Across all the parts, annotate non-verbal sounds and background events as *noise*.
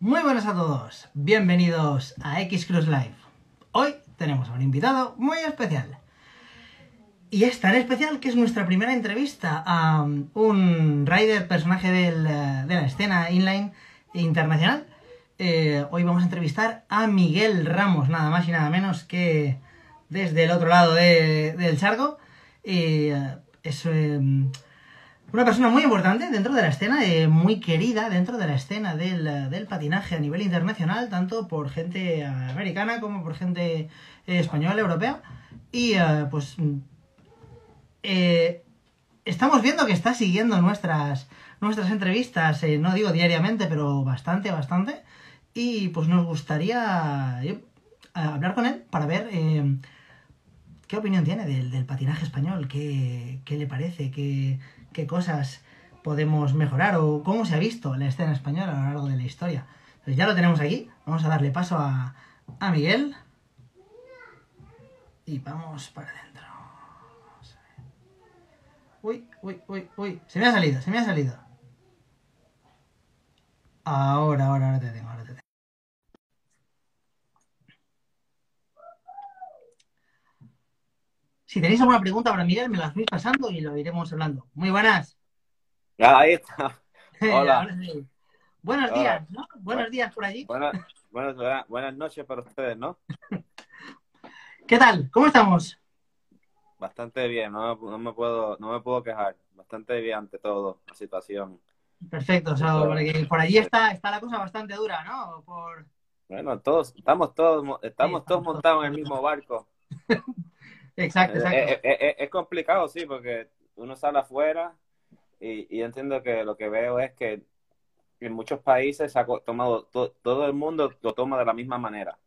Muy buenas a todos, bienvenidos a X Cruise Live. Hoy tenemos a un invitado muy especial. Y es tan especial que es nuestra primera entrevista a un rider, personaje eh, de la escena inline internacional. Eh, hoy vamos a entrevistar a Miguel Ramos, nada más y nada menos que desde el otro lado de- del charco. Eh, es eh, una persona muy importante dentro de la escena, eh, muy querida dentro de la escena del, del patinaje a nivel internacional, tanto por gente americana como por gente eh, española, europea. Y eh, pues mm, eh, estamos viendo que está siguiendo nuestras, nuestras entrevistas, no digo diariamente, pero bastante, bastante. Y pues nos gustaría hablar con él para ver qué opinión tiene del, del patinaje español, qué, qué le parece, qué, qué cosas podemos mejorar o cómo se ha visto la escena española a lo largo de la historia. Pues ya lo tenemos aquí, vamos a darle paso a, a Miguel. Y vamos para adentro. Uy, uy, uy, uy. Se me ha salido, se me ha salido. Ahora, ahora, ahora te tengo, ahora te tengo. Si tenéis alguna pregunta para Miguel, me las vais pasando y lo iremos hablando. Muy buenas. Ah, ahí está. *laughs* Hola. Sí. Buenos Hola. días, ¿no? Buenos días por allí. Buenas, buenas, noches para ustedes, ¿no? ¿Qué tal? ¿Cómo estamos? Bastante bien, no, me- no me puedo, no me puedo quejar. Bastante bien ante todo la situación. Perfecto, o sea, porque por allí está, está la cosa bastante dura, ¿no? Por... Bueno, todos, estamos todos, mo- estamos Sí, todos montados todos. en el mismo barco. *laughs* Exacto, Eh, exacto. eh, eh, es complicado, sí, porque uno sale afuera y, y entiendo que lo que veo es que en muchos países se ha tomado, to- todo el mundo lo toma de la misma manera.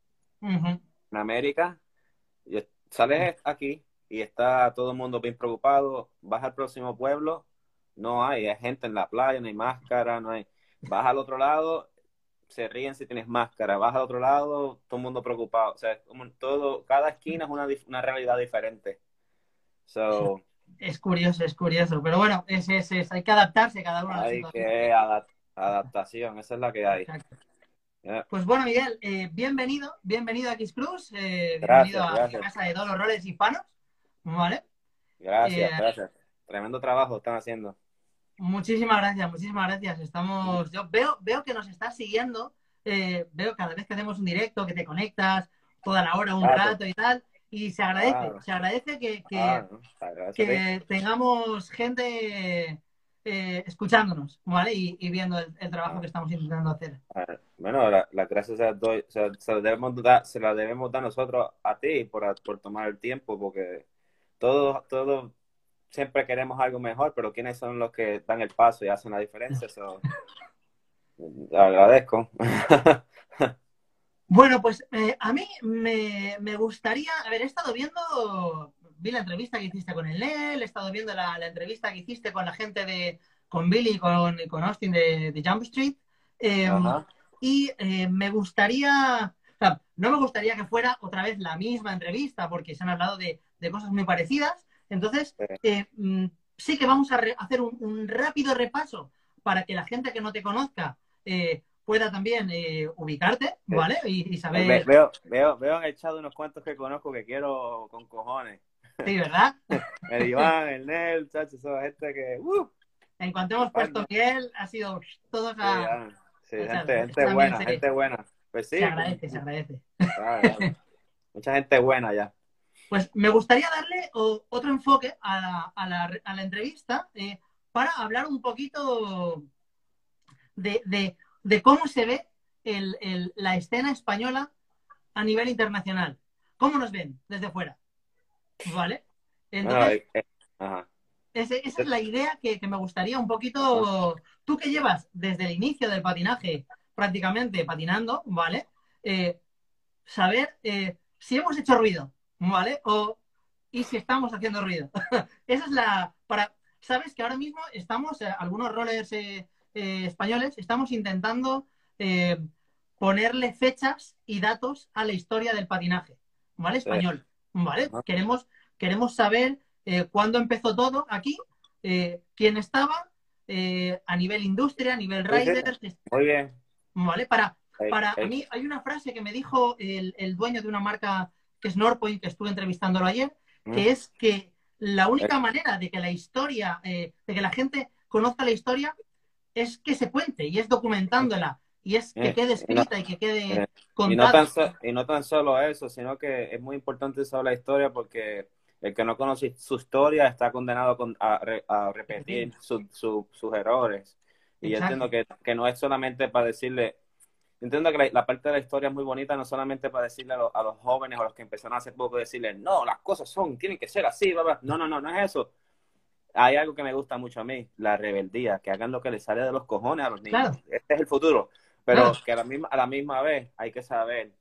En América, sales aquí y está todo el mundo bien preocupado, vas al próximo pueblo, no hay, hay gente en la playa, no hay máscara, no hay, vas al otro lado, se ríen si tienes máscara, vas al otro lado, todo el mundo preocupado, o sea, como todo, cada esquina es una, una realidad diferente. So, Es curioso, es curioso. Pero bueno, es, es, es- hay que adaptarse cada uno a hay situación. que adap- adaptación, esa es la que hay. Pues bueno, Miguel, eh, bienvenido, bienvenido a X Cruz, eh, Gracias, bienvenido a gracias. la casa de todos los roles hispanos, ¿vale? Gracias, Eh, gracias. Tremendo trabajo están haciendo. Muchísimas gracias, muchísimas gracias. Estamos, yo veo, veo que nos estás siguiendo, eh, veo cada vez que hacemos un directo que te conectas toda la hora, un Claro. rato y tal, y se agradece, Claro. se agradece que, que, Ah, ti. que tengamos gente eh, escuchándonos, ¿vale? Y, y viendo el, el trabajo que estamos intentando hacer. Ah, Bueno, la- gracias se doy, se, se las debemos dar, se las debemos dar nosotros a ti por, por tomar el tiempo, porque todos, todos siempre queremos algo mejor, pero ¿quiénes son los que dan el paso y hacen la diferencia? So, *laughs* agradezco. *laughs* Bueno, pues eh, a mí me, me gustaría, he estado viendo, vi la entrevista que hiciste con el Nel, he estado viendo la, la entrevista que hiciste con la gente de, con Billy y con, con Austin de, de Jump Street, eh, Ajá. y eh, me gustaría, o sea, no me gustaría que fuera otra vez la misma entrevista, porque se han hablado de, de cosas muy parecidas, entonces Sí. eh, mm, sí que vamos a hacer un, un rápido repaso para que la gente que no te conozca eh, pueda también eh, ubicarte. ¿vale? Y, y Ve- saber, veo, veo, veo en el chat unos cuantos que conozco que quiero con cojones. sí, ¿verdad? *laughs* El Iván, el Nel, chacho, esa gente que... Uh, En cuanto hemos puesto Miguel, ha sido todos a... sí, gente, gente buena, se- gente buena. Pues sí, se agradece, se agradece. claro. mucha gente buena ya. Pues me gustaría darle o- otro enfoque a la, a la- a la entrevista eh, para hablar un poquito de, de- de cómo se ve el- el- la escena española a nivel internacional. ¿Cómo nos ven desde fuera? ¿Vale? Entonces, eh, ajá. esa es la idea que, que me gustaría un poquito. Tú que llevas desde el inicio del patinaje prácticamente patinando, ¿vale? Eh, saber eh, si hemos hecho ruido, ¿vale? O, y si estamos haciendo ruido. *laughs* Esa es la. para Sabes que ahora mismo estamos, eh, algunos rollers eh, eh, españoles, estamos intentando eh, ponerle fechas y datos a la historia del patinaje, ¿vale? Español, ¿vale? Ajá. Queremos, queremos saber eh, cuándo empezó todo aquí, quién estaba, a nivel industria, a nivel riders, Muy bien. ¿vale? Para, para mí hay una frase que me dijo el, el, dueño de una marca que es Norpoint, que estuve entrevistándolo ayer, que mm. es que la única manera de que la historia, eh, de que la gente conozca la historia, es que se cuente y es documentándola y es que eh, quede escrita y, que quede contada. Y no, tan, solo eso, sino que es muy importante saber la historia porque el que no conoce su historia está condenado a, repetir sus errores. Y yo entiendo que, no es solamente para decirle, entiendo que la, parte de la historia es muy bonita, no solamente para decirle a, los jóvenes o a los que empezaron hace poco, decirle, no, las cosas son, tienen que ser así, bla, bla. No, no, no, no es eso. Hay algo que me gusta mucho a mí, la rebeldía, que hagan lo que les sale de los cojones a los niños. Este es el futuro. Pero que a la, misma, a la misma vez hay que saber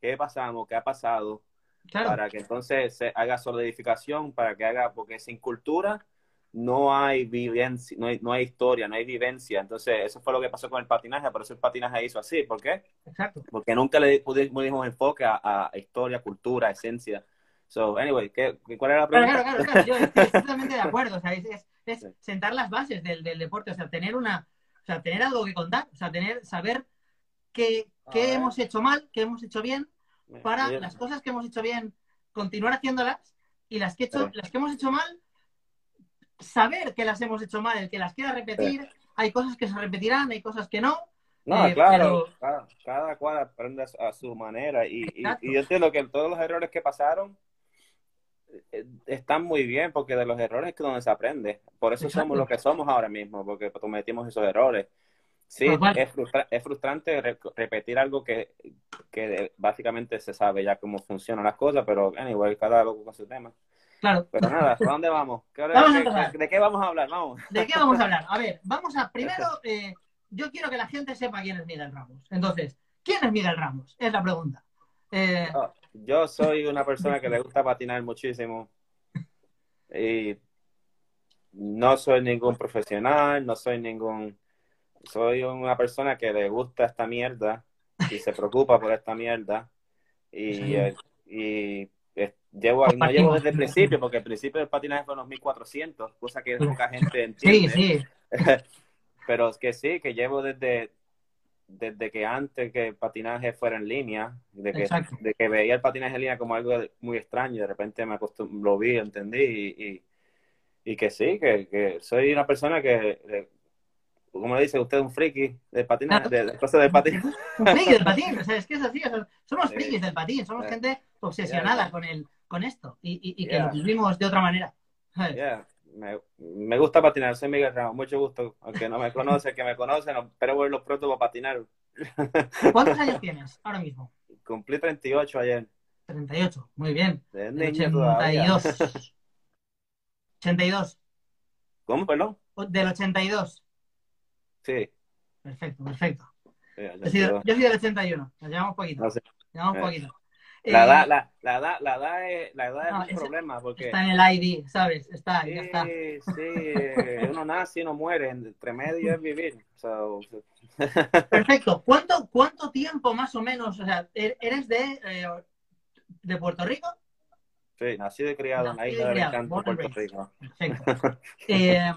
qué pasamos, qué ha pasado, para que entonces se haga solidificación, para que haga, porque sin cultura no hay vivencia, no hay, no hay historia, no hay vivencia. Entonces, eso fue lo que pasó con el patinaje, por eso el patinaje hizo así. ¿Por qué? Exacto. Porque nunca le dimos enfoque a, historia, cultura, esencia. So, anyway, ¿qué, ¿cuál era la pregunta? Claro, claro, claro, yo *laughs* estoy totalmente de acuerdo. O sea, es, es, sentar las bases del, del, deporte, o sea, tener una, o sea, tener algo que contar, o sea, tener, saber qué, qué hemos hecho mal, qué hemos hecho bien, para las cosas que hemos hecho bien, continuar haciéndolas, y las que, hecho, las que hemos hecho mal, saber que las hemos hecho mal, el que las quiera repetir, hay cosas que se repetirán, hay cosas que no. No, eh, claro, cada, cual aprende a su manera y, y, yo entiendo que todos los errores que pasaron eh, están muy bien porque de los errores es que donde se aprende. Por eso somos lo que somos ahora mismo, porque cometimos esos errores. Sí, es, es, frustrante repetir algo que, que, básicamente se sabe ya cómo funcionan las cosas, pero anyway, cada loco con su tema. Claro. Pero nada, ¿a dónde vamos? de, qué vamos a hablar? Vamos. ¿De qué vamos a hablar? A ver, vamos a, primero, eh, yo quiero que la gente sepa quién es Miguel Ramos. Entonces, ¿quién es Miguel Ramos? Es la pregunta. Eh, oh, yo soy una persona que le gusta patinar muchísimo. Y no soy ningún profesional, no soy ningún... Soy una persona que le gusta esta mierda y se preocupa por esta mierda. Y, y Llevo, no llevo desde el principio, porque el principio del patinaje fue en los 1400, cosa que poca gente entiende. Sí, *laughs* sí. Pero es que sí, que llevo desde, desde que antes que el patinaje fuera en línea, de que, de que veía el patinaje en línea como algo muy extraño, y de repente me lo vi, entendí, y, y, que sí, que, que, soy una persona que, como le dice usted, un friki de patinaje, de, cosas del patín. Un friki del patín, o sea, es que es así, somos *laughs* frikis del patín, somos gente obsesionada con el con esto y, y, que lo vivimos de otra manera. Me, me, gusta patinar, soy Miguel Ramos, mucho gusto. Aunque no me conoce, que me conoce, no, pero los pronto para patinar. *laughs* ¿Cuántos años tienes ahora mismo? Cumplí 38 ayer. 38, muy bien. De 82. 82. ¿Cómo, perdón? Del 82. Sí. Perfecto, perfecto. yo, soy, yo, soy, del 81, nos llevamos poquito. No sé. Llevamos eh. poquito. La edad, eh, la, la edad, la edad es, la edad es un problema porque... Está en el ID, ¿sabes? Está, sí, ya está. Sí, uno nace y no muere, entre medio es vivir. *laughs* Perfecto. ¿Cuánto, ¿Cuánto tiempo más o menos? O sea, ¿er-, ¿eres de, eh, de Puerto Rico? Sí, nací de criado en la isla de Encanto, Puerto Rico. Perfecto. *laughs* Eh,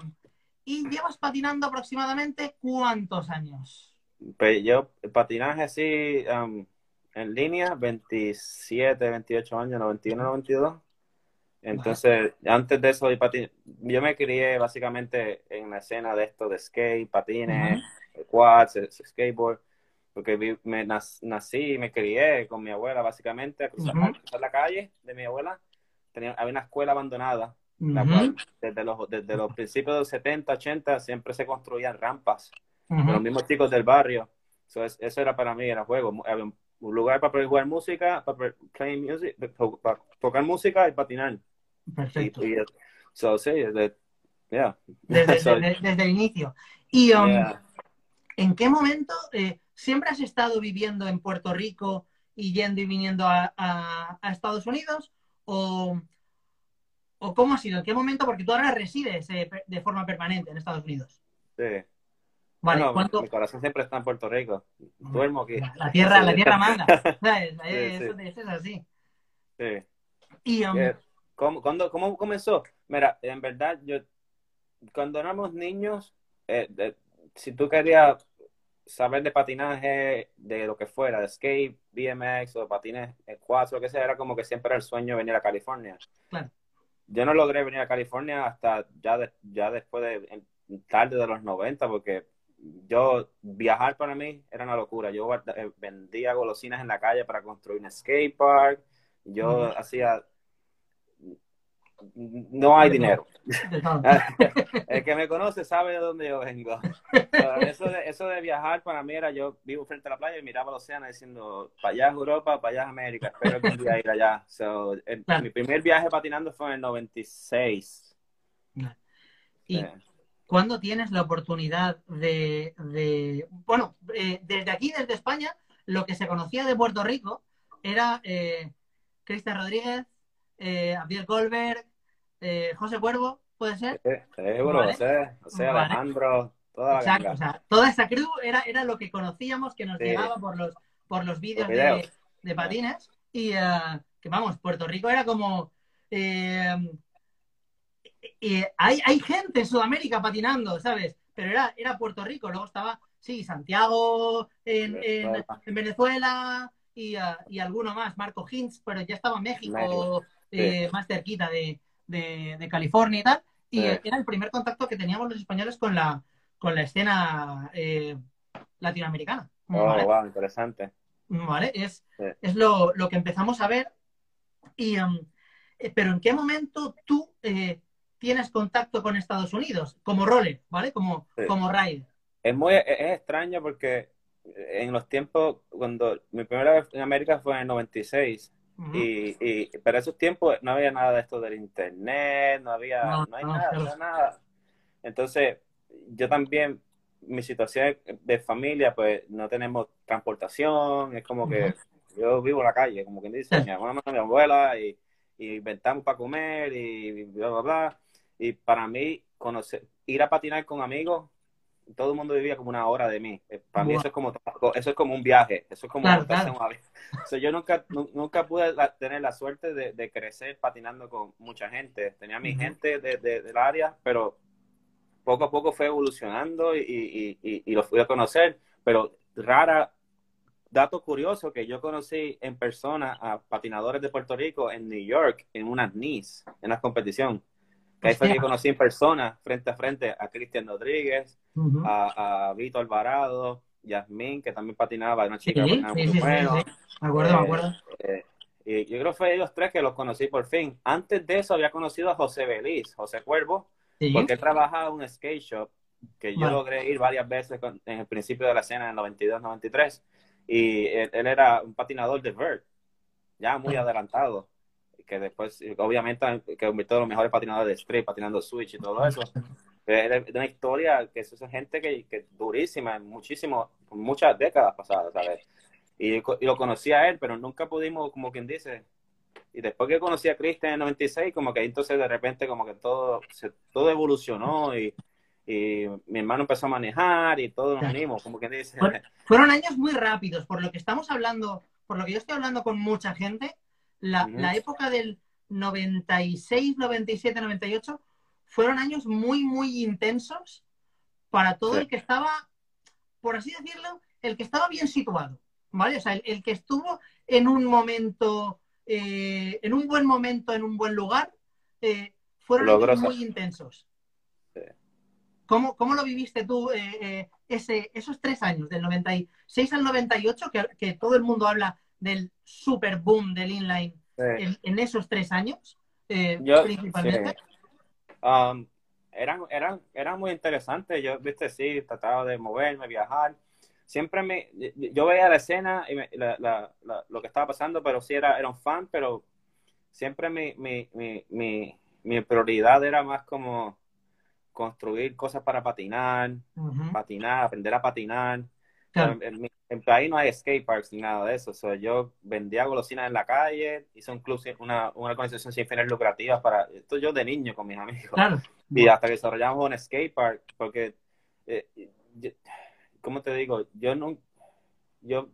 ¿Y llevas patinando aproximadamente cuántos años? Pues yo, patinaje así... Um, en línea, 27, 28 años, 91, 92. Entonces, antes de eso, yo me crié básicamente en la escena de esto de skate, patines, quads, skateboard, porque me nací y me crié con mi abuela básicamente a cruzar, la calle de mi abuela. Tenía, había una escuela abandonada, desde los, desde los principios de los 70, 80 siempre se construían rampas. Los mismos chicos del barrio. eso era para mí, era juego. Había un un lugar para poder jugar música, para play music, para tocar música y patinar. Perfecto. Y, so, sí, *laughs* desde, desde, el inicio. ¿Y um, en qué momento eh, siempre has estado viviendo en Puerto Rico y yendo y viniendo a, a, Estados Unidos? ¿O, ¿O cómo ha sido? ¿En qué momento? Porque tú ahora resides eh, de forma permanente en Estados Unidos. Sí. Vale, Mi corazón siempre está en Puerto Rico. Duermo aquí. La tierra, la tierra *laughs* manda. Eso, es así. Sí. Y, um, ¿Cómo, ¿Cómo comenzó? Mira, en verdad, yo cuando éramos niños, eh, si tú querías saber de patinaje, de lo que fuera, de skate, BMX o patines cuatro, lo que sea, era como que siempre era el sueño venir a California. Claro. Yo no logré venir a California hasta ya, ya después de tarde de los 90, porque yo viajar para mí era una locura. Yo eh, vendía golosinas en la calle para construir un skate park. Yo hacía no hay dinero. *laughs* El que me conoce sabe de dónde yo vengo. *laughs* Eso de, eso de viajar para mí era, yo vivo frente a la playa y miraba el océano diciendo, para allá es Europa, para allá es América, espero que un día ir allá. Mi primer viaje patinando fue en el 96. ¿Y cuándo tienes la oportunidad de, bueno, eh, desde aquí, desde España, lo que se conocía de Puerto Rico era eh, Cristian Rodríguez, eh, Abdiel Goldberg, eh, José Cuervo, ¿puede ser? seguro, José, Alejandro, toda la Exacto, o sea, toda esa crew era, era lo que conocíamos, que nos llegaba por los, por los vídeos de, patines. Y uh, que vamos, Puerto Rico era como. Eh, hay, hay gente en Sudamérica patinando, ¿sabes? Pero era, era Puerto Rico, luego estaba, sí, Santiago en, en, Venezuela y, uh, y, alguno más, Marco Hintz, pero ya estaba México, eh, más cerquita de, de, California y tal, y era el primer contacto que teníamos los españoles con la, con la escena eh, latinoamericana. Oh, wow, interesante. ¿Vale? Es, es lo, que empezamos a ver. Y, um, eh, pero ¿en qué momento tú eh, tienes contacto con Estados Unidos como roller, ¿vale? Como, como rider. Es muy es extraño porque en los tiempos, cuando mi primera vez en América fue en el 96, y, y para esos tiempos no había nada de esto del internet, no había, no, hay nada, nada. Entonces, yo también, mi situación de familia, pues no tenemos transportación, es como que yo vivo en la calle, como quien dice, mi mamá, mi abuela, y, y inventamos para comer, y bla, bla, bla. Y para mí, conocer, ir a patinar con amigos todo el mundo vivía como una hora de mí. Eh, para mí eso es como eso es como un viaje, eso es como *laughs* yo nunca nunca pude tener la suerte de, crecer patinando con mucha gente. Tenía mi gente de, del área, pero poco a poco fue evolucionando y, y, y, lo fui a conocer. Pero rara, dato curioso que yo conocí en persona a patinadores de Puerto Rico en New York en unas NIS, en la competición. Que ahí fue que conocí en persona, frente a frente, a Cristian Rodríguez, a, a, Vito Alvarado, Yasmín, que también patinaba, una chica sí, muy bueno. Me acuerdo, me acuerdo. Eh, y yo creo que fue ellos tres que los conocí por fin. Antes de eso había conocido a José Beliz, José Cuervo, porque él trabajaba en un skate shop que yo logré ir varias veces en el principio de la escena en 92, 93. Y él, era un patinador de vert, ya muy adelantado que después, obviamente, que convirtió en los mejores patinadores de street, patinando switch y todo *laughs* eso. Es una historia que es gente que, que durísima, muchísimo, muchas décadas pasadas, ¿sabes? Y, lo conocí a él, pero nunca pudimos, como quien dice, y después que conocí a Cristian en el 96, como que entonces de repente como que todo, se, todo evolucionó y, y mi hermano empezó a manejar y todos nos unimos, como quien dice. Fueron años muy rápidos, por lo que estamos hablando, por lo que yo estoy hablando con mucha gente, la, época del 96, 97, 98 fueron años muy, muy intensos para todo el que estaba, por así decirlo, el que estaba bien situado, ¿vale? O sea, el, que estuvo en un momento, eh, en un buen momento, en un buen lugar, eh, fueron años muy intensos. ¿Cómo, lo viviste tú eh, ese, esos tres años, del 96 al 98, que, que todo el mundo habla del super boom del inline en, esos tres años, eh, principalmente? Um, eran, eran, eran muy interesantes. Yo, viste, sí, trataba de moverme, viajar. Siempre me, yo veía la escena y lo que estaba pasando, pero sí era, era un fan, pero siempre mi, mi, mi, mi, prioridad era más como construir cosas para patinar, patinar, aprender a patinar. En, mi, país no hay skate parks ni nada de eso. yo vendía golosinas en la calle, hice incluso una, una organización sin fines lucrativas para. Esto yo de niño con mis amigos. *laughs* Y hasta que desarrollamos un skate park, porque. Eh, ¿Cómo te digo? Yo no. Yo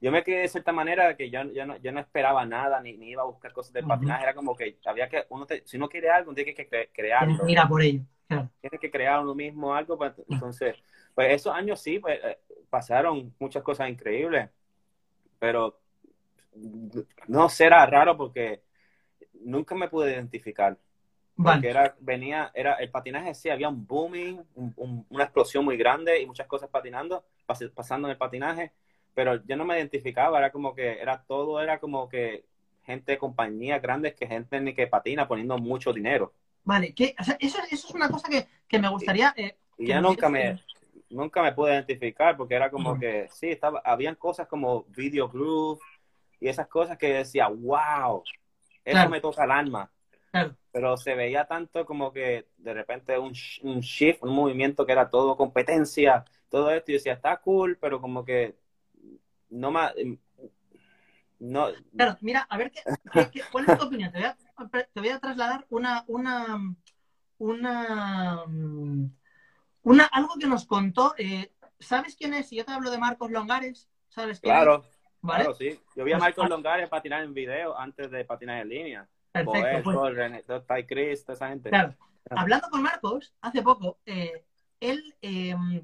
yo me quedé de cierta manera que yo, yo, no, yo no esperaba nada, ni, ni iba a buscar cosas de patinaje, era como que había que, uno si uno quiere algo, tiene que crearlo. Mira por ello. Tienes que crear uno mismo algo. Entonces, pues esos años sí, pues, eh, pasaron muchas cosas increíbles, pero no será raro porque nunca me pude identificar. Porque era, venía, era, el patinaje sí, había un booming, una explosión muy grande y muchas cosas patinando, pasando en el patinaje, pero yo no me identificaba, era como que, era todo, era como que gente de compañías grandes que gente ni que patina poniendo mucho dinero. Vale, que, eso, eso, es una cosa que, que me gustaría... Eh, y ya nunca me, nunca me pude identificar porque era como que, sí, estaba, habían cosas como Video Groove y esas cosas que decía, wow, eso me toca el alma. Pero se veía tanto como que de repente un, un shift, un movimiento que era todo competencia, todo esto, y decía, está cool, pero como que no más... No. Claro, mira, a ver, ¿qué, cuál es tu opinión? Te voy, a, te voy a trasladar una, una, una, una, algo que nos contó. Eh, ¿Sabes quién es? Si yo te hablo de Marcos Longares, ¿sabes quién claro, Claro, sí. Yo vi a pues, Marcos ah, Longares patinar en video antes de patinar en línea. Perfecto. pues, Chris, toda esa gente. Claro. Hablando con Marcos, hace poco, eh, él, em,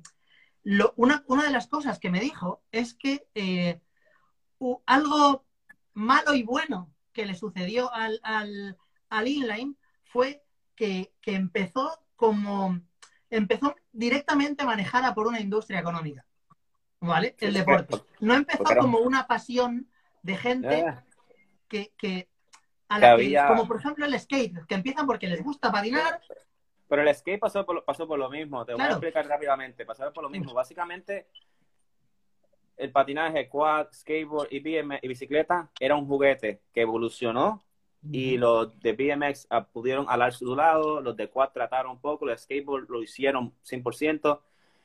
una, una, de las cosas que me dijo es que eh, algo malo y bueno que le sucedió al, al, al inline fue que, que, empezó como empezó directamente manejada por una industria económica. ¿Vale? El deporte. No empezó como una pasión de gente que, que como por ejemplo el skate, que empiezan porque les gusta patinar. Pero el skate pasó por, pasó por lo mismo, te voy a explicar rápidamente, pasó por lo mismo. Básicamente, el patinaje, quad, skateboard y, y bicicleta era un juguete que evolucionó y los de BMX ah, pudieron alar su lado, los de quad trataron un poco, los skateboard lo hicieron 100%.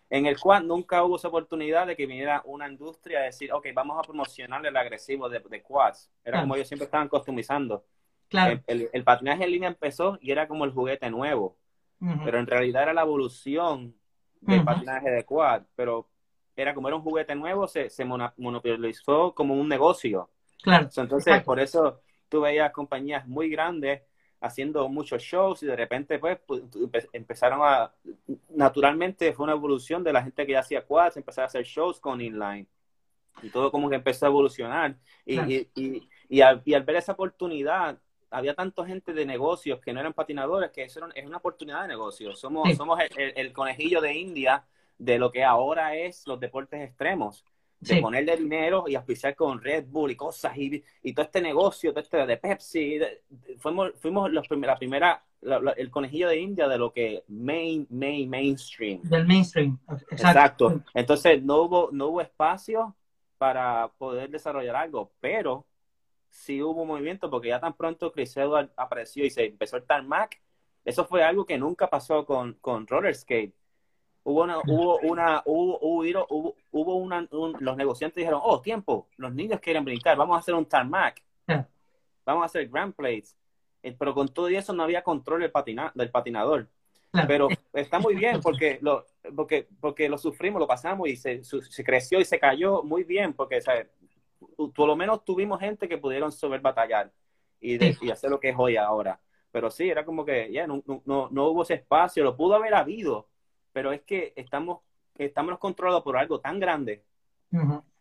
En el quad nunca hubo esa oportunidad de que viniera una industria a decir, ok, vamos a promocionar el agresivo de, de quads. Era como ellos siempre estaban customizando. Claro. El, patinaje en línea empezó y era como el juguete nuevo, pero en realidad era la evolución del patinaje de quad, pero era como era un juguete nuevo, se, se monopolizó como un negocio. Claro. Entonces, por eso tú veías compañías muy grandes haciendo muchos shows y de repente pues, empezaron a, naturalmente fue una evolución de la gente que ya hacía quads, empezar a hacer shows con inline. Y todo como que empezó a evolucionar. Y, y, y, al, ver esa oportunidad había tanta gente de negocios que no eran patinadores que eso es una oportunidad de negocio. Somos, somos el, conejillo de India de lo que ahora es los deportes extremos de ponerle dinero y auspiciar con Red Bull y cosas y, y todo este negocio, todo este de Pepsi. fuimos fuimos los la primera, el conejillo de India de lo que main, main, mainstream. Del mainstream, exacto. exacto. Entonces no hubo, no hubo espacio para poder desarrollar algo, pero sí hubo movimiento porque ya tan pronto Chris Edward apareció y se empezó el tarmac. Eso fue algo que nunca pasó con, con roller skate hubo una, hubo una, hubo, hubo, hubo una, los negociantes dijeron, oh, tiempo, los niños quieren brincar, vamos a hacer un tarmac, vamos a hacer grand plates. Eh, pero con todo eso no había control del, patina, del patinador. Pero está muy bien porque lo, porque, porque lo sufrimos, lo pasamos y se, se creció y se cayó muy bien porque, ¿sabes? por lo menos tuvimos gente que pudieron saber batallar y, y hacer lo que es hoy ahora. Pero sí, era como que ya no, no, no, hubo ese espacio, lo pudo haber habido, pero es que estamos, estamos controlados por algo tan grande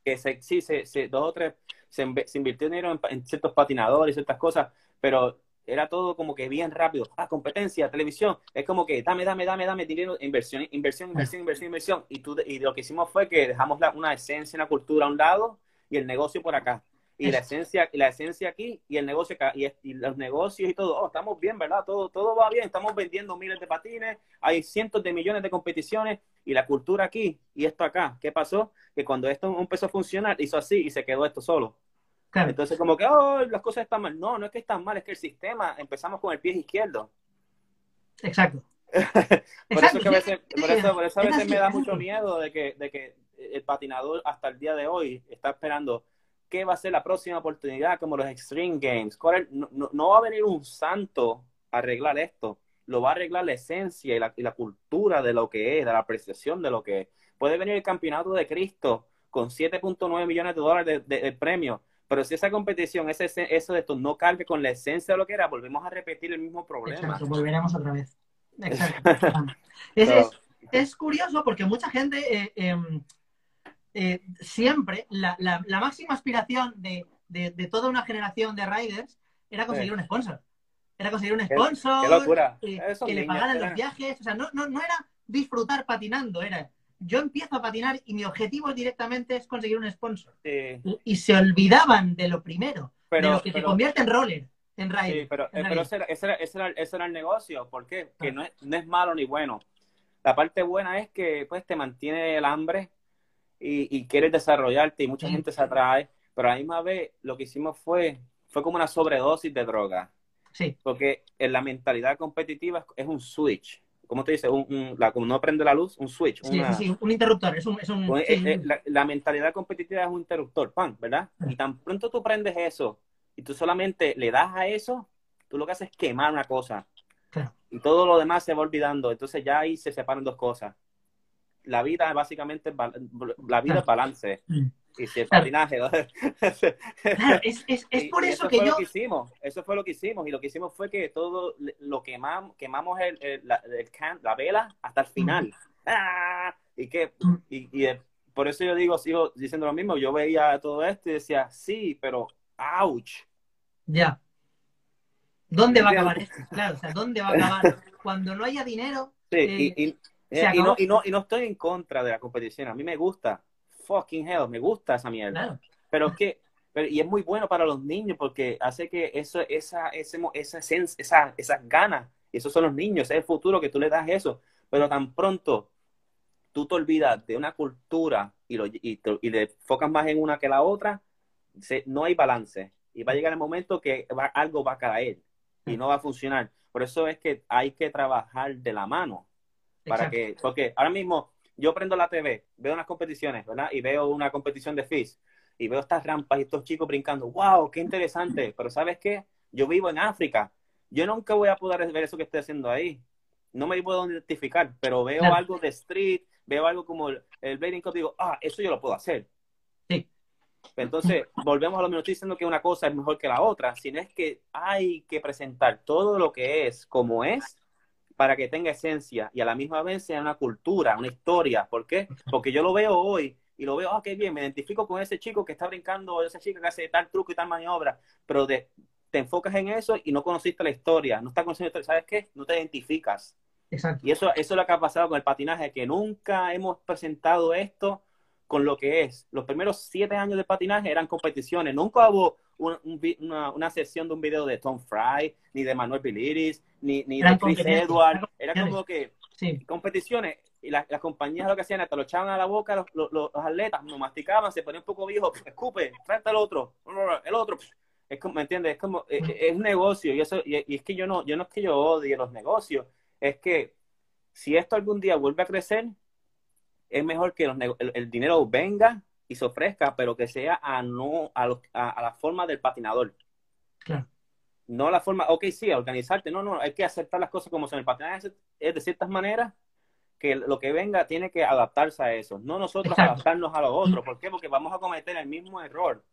que se, sí, se, se, dos o tres, se, invirtió dinero en, ciertos patinadores y ciertas cosas, pero era todo como que bien rápido. Ah, competencia, televisión. Es como que dame, dame, dame, dame dinero, inversión, inversión, inversión, inversión, inversión. Y, tú, y lo que hicimos fue que dejamos la, una esencia, una cultura a un lado y el negocio por acá y la esencia, la esencia aquí y el negocio acá, y, los negocios y todo, oh, estamos bien, ¿verdad? Todo, todo va bien, estamos vendiendo miles de patines, hay cientos de millones de competiciones y la cultura aquí y esto acá. ¿Qué pasó? Que cuando esto empezó a funcionar, hizo así y se quedó esto solo. Entonces, como que, oh, las cosas están mal. No, no es que están mal, es que el sistema, empezamos con el pie izquierdo. Exacto. *laughs* por, Eso que a veces, por, eso, por eso a veces me da mucho miedo de que, de que el patinador hasta el día de hoy está esperando qué va a ser la próxima oportunidad como los Extreme Games. No, va a venir un santo a arreglar esto, lo va a arreglar la esencia y la, cultura de lo que es, de la apreciación de lo que es. Puede venir el campeonato de Cristo con 7.9 millones de dólares de, premio, pero si esa competición, ese, eso de esto no cargue con la esencia de lo que era, volvemos a repetir el mismo problema. volveremos otra vez. Exacto. *laughs* es, es, es, curioso porque mucha gente eh, em, eh, siempre, la, la, la, máxima aspiración de, de, de, toda una generación de riders era conseguir un sponsor. Era conseguir un sponsor, qué, qué locura. Eh, que le pagaran los viajes. O sea, no, no, no era disfrutar patinando, era yo empiezo a patinar y mi objetivo directamente es conseguir un sponsor. Sí. Y, y, se olvidaban de lo primero, pero, de lo que pero, te convierte en roller, en rider. Sí, pero, eh, pero ese, era, ese, era, ese, era, ese, era, el negocio. ¿Por qué? Que ah. no, es, no es malo ni bueno. La parte buena es que pues te mantiene el hambre y, y quieres desarrollarte y mucha gente se atrae. Pero a la misma vez lo que hicimos fue, fue como una sobredosis de droga. Sí. Porque en la mentalidad competitiva es un switch. ¿cómo te dice? Un, un, la, como no prende la luz, un switch. Sí, una, sí, un interruptor. Es un, es un, pues, sí. eh, la, la, mentalidad competitiva es un interruptor, pan, ¿verdad? Y tan pronto tú prendes eso y tú solamente le das a eso, tú lo que haces es quemar una cosa. Claro. Y todo lo demás se va olvidando. Entonces ya ahí se separan dos cosas. La vida básicamente, la vida es balance. Mm. Y si el patinaje. claro, es, es, es *laughs* por y eso, eso que fue yo. Lo que hicimos. Eso fue lo que hicimos. Y lo que hicimos fue que todo lo quemamos, quemamos el, el, la, el can, la vela hasta el final. Mm. ¡Ah! Y que, y, y el, por eso yo digo, sigo diciendo lo mismo. Yo veía todo esto y decía, sí, pero ouch. Ya. ¿Dónde va a acabar esto? Claro, o sea, ¿dónde va a acabar? *laughs* Cuando no haya dinero. Sí, eh, y, y, y, no, y, no, y no estoy en contra de la competición. A mí me gusta fucking hell, me gusta esa mierda. Claro. Pero es que, pero, y es muy bueno para los niños porque hace que eso, esa, ese, esa, esa, esas ganas, y esos son los niños, es el futuro que tú le das eso. Pero tan pronto tú te olvidas de una cultura y, lo, y, te, y le enfocas más en una que la otra, se, no hay balance. Y va a llegar el momento que va, algo va a caer y no va a funcionar. Por eso es que hay que trabajar de la mano. Para Exacto. que, porque ahora mismo yo prendo la TV, veo unas competiciones, ¿verdad? Y veo una competición de FIS y veo estas rampas y estos chicos brincando. ¡Wow! ¡Qué interesante! Pero ¿sabes qué? Yo vivo en África. Yo nunca voy a poder ver eso que estoy haciendo ahí. No me puedo identificar, pero veo claro. algo de street, veo algo como el, el Blading Cup y digo, ah, eso yo lo puedo hacer. Sí. Entonces, *laughs* volvemos a lo mismo, estoy diciendo que una cosa es mejor que la otra, sino es que hay que presentar todo lo que es como es para que tenga esencia y a la misma vez sea una cultura, una historia. ¿Por qué? Porque yo lo veo hoy y lo veo, ah, qué bien, me identifico con ese chico que está brincando, o esa chica que hace tal truco y tal maniobra, pero de, te enfocas en eso y no conociste la historia, no estás conociendo la historia, ¿sabes qué? No te identificas. Exacto. Y eso, eso es lo que ha pasado con el patinaje, que nunca hemos presentado esto con lo que es. Los primeros siete años de patinaje eran competiciones, nunca hubo un, un, una, una, sesión de un video de Tom Fry, ni de Manuel Biliris, ni, ni de Chris Edwards. Era como que sí. competiciones. Y las, las, compañías lo que hacían, hasta lo echaban a la boca los, los, los atletas, no masticaban, se ponían un poco viejo, escupe, trata el otro, el otro. Es como, ¿me entiendes? Es como, es, es un negocio y eso, y, y, es que yo no, yo no es que yo odie los negocios, es que si esto algún día vuelve a crecer, es mejor que los, el, el, dinero venga y se ofrezca, pero que sea a no a, los, a, a la forma del patinador. Claro. No la forma, ok, sí, organizarte, no, no, hay que aceptar las cosas como son. El patinaje es de ciertas maneras que lo que venga tiene que adaptarse a eso, no nosotros Exacto. adaptarnos a los otros. ¿Por qué? Porque vamos a cometer el mismo error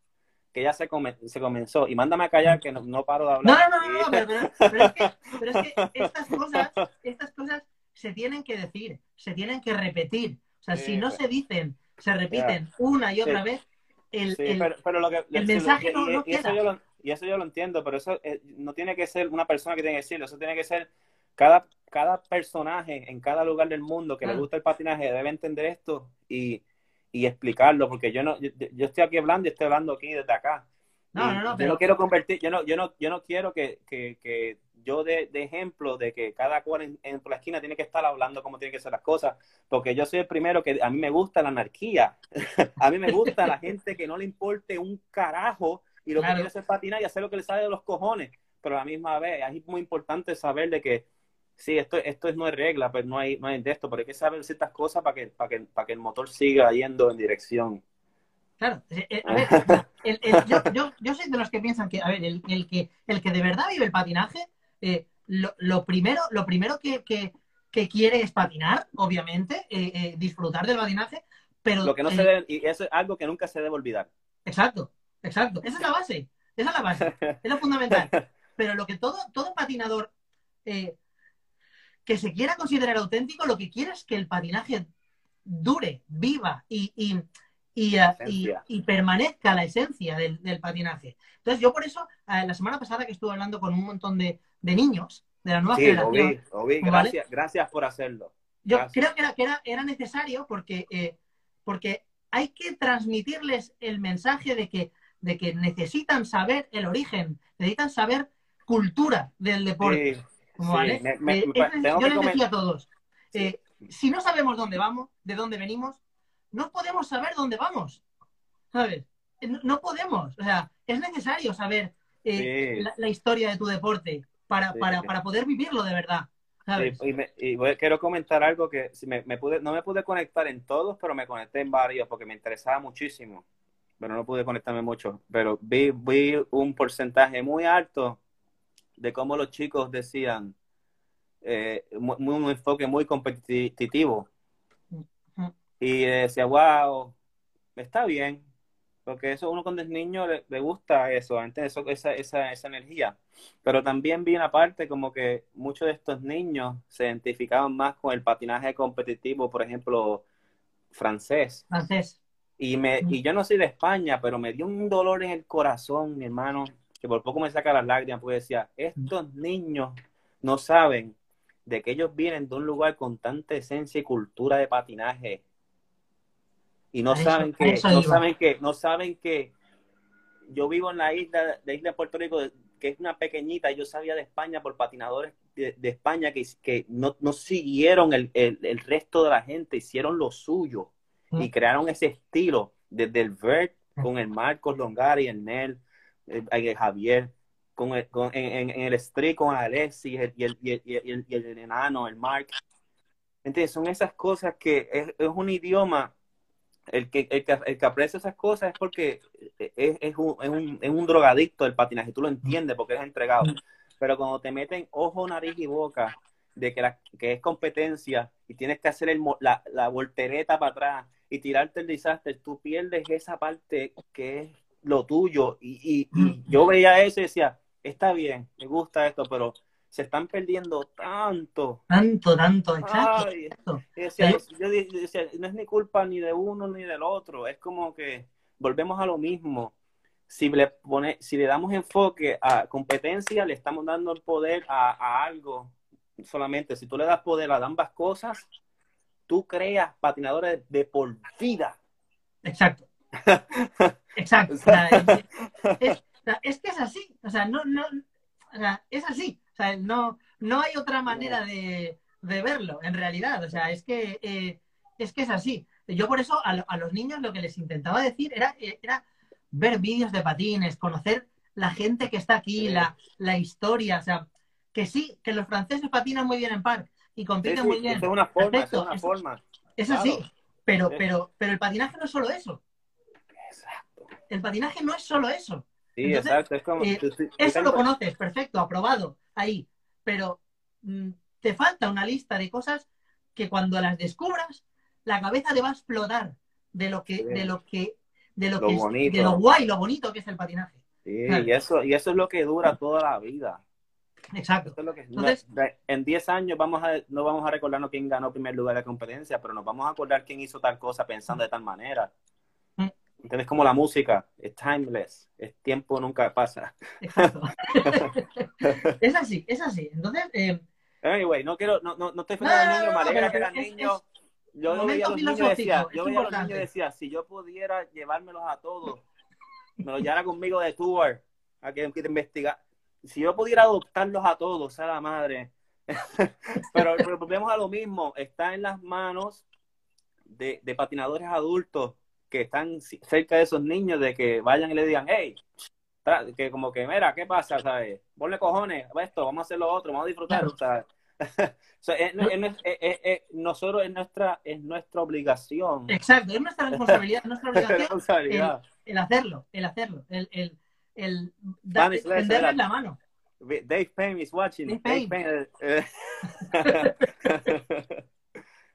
que ya se, come, se comenzó. Y mándame a callar que no, no paro de hablar. No, no, no, no, pero, pero, pero, es que, pero es que estas cosas, *laughs* estas cosas se tienen que decir, se tienen que repetir. O sea, sí, si no se dicen, se repiten yeah. una y otra sí. vez, el, sí, el, pero, pero lo que, el mensaje lo, no, no y, queda. Eso yo lo, y eso yo lo entiendo, pero eso eh, no tiene que ser una persona que tiene que decirlo, eso tiene que ser cada, cada personaje en cada lugar del mundo que Ah. le gusta el patinaje debe entender esto y, y explicarlo, porque yo no, yo, yo, estoy aquí hablando y estoy hablando aquí desde acá. No, no, no, yo pero... no quiero convertir, yo no, yo no, yo no quiero que, que, que yo de, de, ejemplo de que cada cual en, en, la esquina tiene que estar hablando cómo tienen que ser las cosas, porque yo soy el primero que a mí me gusta la anarquía, *laughs* a mí me gusta la gente que no le importe un carajo y lo claro. que quiere hacer patinar y hacer lo que le sale de los cojones, pero a la misma vez es muy importante saber de que sí, esto, esto no es regla, pues no hay, no hay de esto, pero hay que saber ciertas cosas para que, para que, para que el motor siga yendo en dirección. Claro, eh, eh, a *laughs* ver, el, el, yo, yo, yo, soy de los que piensan que, a ver, el, el que, el que de verdad vive el patinaje, eh, lo, lo, primero, lo primero que, que, que, quiere es patinar, obviamente, eh, disfrutar del patinaje, pero... Lo que no se debe, y eso es algo que nunca se debe olvidar. Exacto, exacto, esa es la base, esa es la base, es lo fundamental. *laughs* Pero lo que todo, todo patinador que se quiera considerar auténtico, lo que quiere es que el patinaje dure, viva y, y, y, y, y permanezca la esencia del, del, patinaje. Entonces, yo por eso, la semana pasada que estuve hablando con un montón de, de niños de la nueva Sí, generación, Obi, Obi, ¿vale? gracias, gracias por hacerlo. yo Gracias. creo que era, que era, era necesario porque, eh, porque hay que transmitirles el mensaje de que, de que necesitan saber el origen, necesitan saber cultura del deporte. Sí, ¿vale? sí, me- me- Eh, es- yo les decía a todos, eh, si no sabemos dónde vamos, de dónde venimos, no podemos saber dónde vamos. ¿Sabes? No, no podemos. O sea, es necesario saber eh, Sí. la, la historia de tu deporte para, Sí. para, para poder vivirlo de verdad. ¿Sabes? Y, y me- y voy- quiero comentar algo que si me, me pude, no me pude conectar en todos, pero me conecté en varios porque me interesaba muchísimo. Pero no pude conectarme mucho. Pero vi, vi un porcentaje muy alto de cómo los chicos decían eh, mu- muy- un enfoque muy competitivo. Y decía, wow, está bien. Porque eso uno cuando es niño le, le gusta eso, antes eso, esa, esa, esa energía. Pero también vi una parte como que muchos de estos niños se identificaban más con el patinaje competitivo, por ejemplo, francés. Francés. Y, me, y yo no soy de España, pero me dio un dolor en el corazón, mi hermano, que por poco me saca las lágrimas, porque decía, estos niños no saben de que ellos vienen de un lugar con tanta esencia y cultura de patinaje. Y no eso- saben que, eso no saben que, no saben que yo vivo en la isla, de isla de Puerto Rico, que es una pequeñita, y yo sabía de España por patinadores de, de España que, que no, no siguieron el, el, el resto de la gente, hicieron lo suyo y crearon ese estilo desde el Vert con el Marcos Longari, el Nel, el, el Javier, con el, con, en, en, el Street con Alexis y el, y, el, y, el, y, el, enano, el Mark. Entonces, son esas cosas que es, es un idioma. El que, el, que, el que aprecia esas cosas es porque es, es, un, es, un, es un drogadicto del patinaje. Tú lo entiendes porque eres entregado. Pero cuando te meten ojo, nariz y boca de que, la, que es competencia y tienes que hacer el, la, la voltereta para atrás y tirarte el desastre, tú pierdes esa parte que es lo tuyo. Y, y, y, yo veía eso y decía, está bien, me gusta esto, pero se están perdiendo tanto. Tanto, tanto, exacto. Ay, decía, yo, yo, decía, no es ni culpa ni de uno ni del otro, es como que volvemos a lo mismo. Si le, pone, si le damos enfoque a competencia, le estamos dando el poder a, a algo solamente. Si tú le das poder a ambas cosas, tú creas patinadores de por vida. Exacto. *laughs* Exacto. O sea, es, es, es, que es así. O sea, no, no, o sea, es así. O sea, no, no hay otra manera de, de verlo, en realidad. O sea, es que, eh, es que es así. Yo por eso a, a, los niños lo que les intentaba decir era, era ver vídeos de patines, conocer la gente que está aquí, la, la historia. O sea, que sí, que los franceses patinan muy bien en park y compiten sí, muy bien. Es una forma, Perfecto. es una forma. Es claro. así. Pero, pero, pero el patinaje no es solo eso. Exacto. El patinaje no es solo eso. Sí, Entonces, exacto. Es como, eh, tú, tú, eso lo conoces, perfecto, aprobado, ahí. Pero mmm, te falta una lista de cosas que cuando las descubras, la cabeza te va a explotar de lo que, sí. de lo que, de lo, lo que bonito. Es, de lo guay, lo bonito que es el patinaje. Sí, claro. y eso, y eso es lo que dura toda la vida. Exacto. Es lo que, Entonces, no, en 10 años vamos a, no vamos a recordarnos quién ganó primer lugar de la competencia, pero nos vamos a acordar quién hizo tal cosa pensando de tal manera. Entonces, como la música, es timeless, es tiempo nunca pasa. Exacto. *laughs* es así, es así. Entonces, eh, anyway, no quiero, no, no, no estoy feliz no, niño, me alegra que niños. Yo veía a los niños y decía, yo veía a los niños decía, si yo pudiera llevármelos a todos, me los llevara conmigo de tour, a que, que investigar si yo pudiera adoptarlos a todos, a la madre. *laughs* pero, pero volvemos a lo mismo, está en las manos de, de, patinadores adultos que están cerca de esos niños, de que vayan y le digan, hey, que como que, mira, ¿qué pasa? ¿sabes? Ponle cojones, esto, vamos a hacer lo otro, vamos a disfrutar. ¿sabes? o sea, es, es, es, nosotros es nuestra, es nuestra obligación. Exacto, es nuestra responsabilidad, es nuestra *laughs* obligación responsabilidad. El, el, hacerlo, el hacerlo, el, el el da, tenderle la mano. Dave Payne is watching. Dave Payne. Dave Payne. *laughs* *laughs*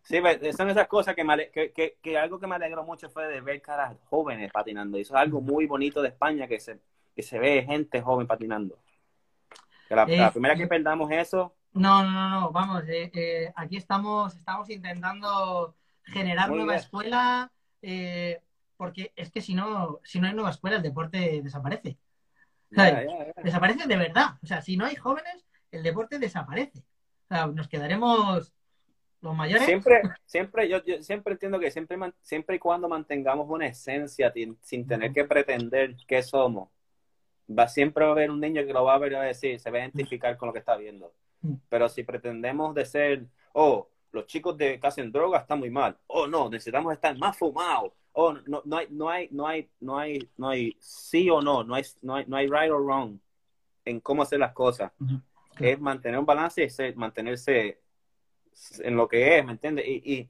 sí, son esas cosas que, me, que, que, que, algo que me alegró mucho fue de ver caras jóvenes patinando. Y eso es algo muy bonito de España, que se, que se ve gente joven patinando. Que la, eh, la, primera que perdamos eso, No, no, no, no, vamos, eh, eh, aquí estamos, estamos intentando generar Muy nueva bien. escuela, eh, porque es que si no, si no hay nueva escuela, el deporte desaparece. Desaparece de verdad. O sea, si no hay jóvenes, el deporte desaparece. O sea, nos quedaremos los mayores. Siempre, siempre, yo, yo siempre entiendo que siempre, siempre y cuando mantengamos una esencia sin tener que pretender que somos, va, siempre va a haber un niño que lo va a ver y va a decir, se va a identificar con lo que está viendo. Pero si pretendemos de ser, oh, los chicos de que hacen droga están muy mal, oh no, necesitamos estar más fumados, oh, no, no hay, no hay, no hay, no hay, no hay sí o no, no hay, no hay, no hay right or wrong en cómo hacer las cosas. Ujú. Es mantener un balance y ser- mantenerse en lo que es, ¿me entiendes? Y, y,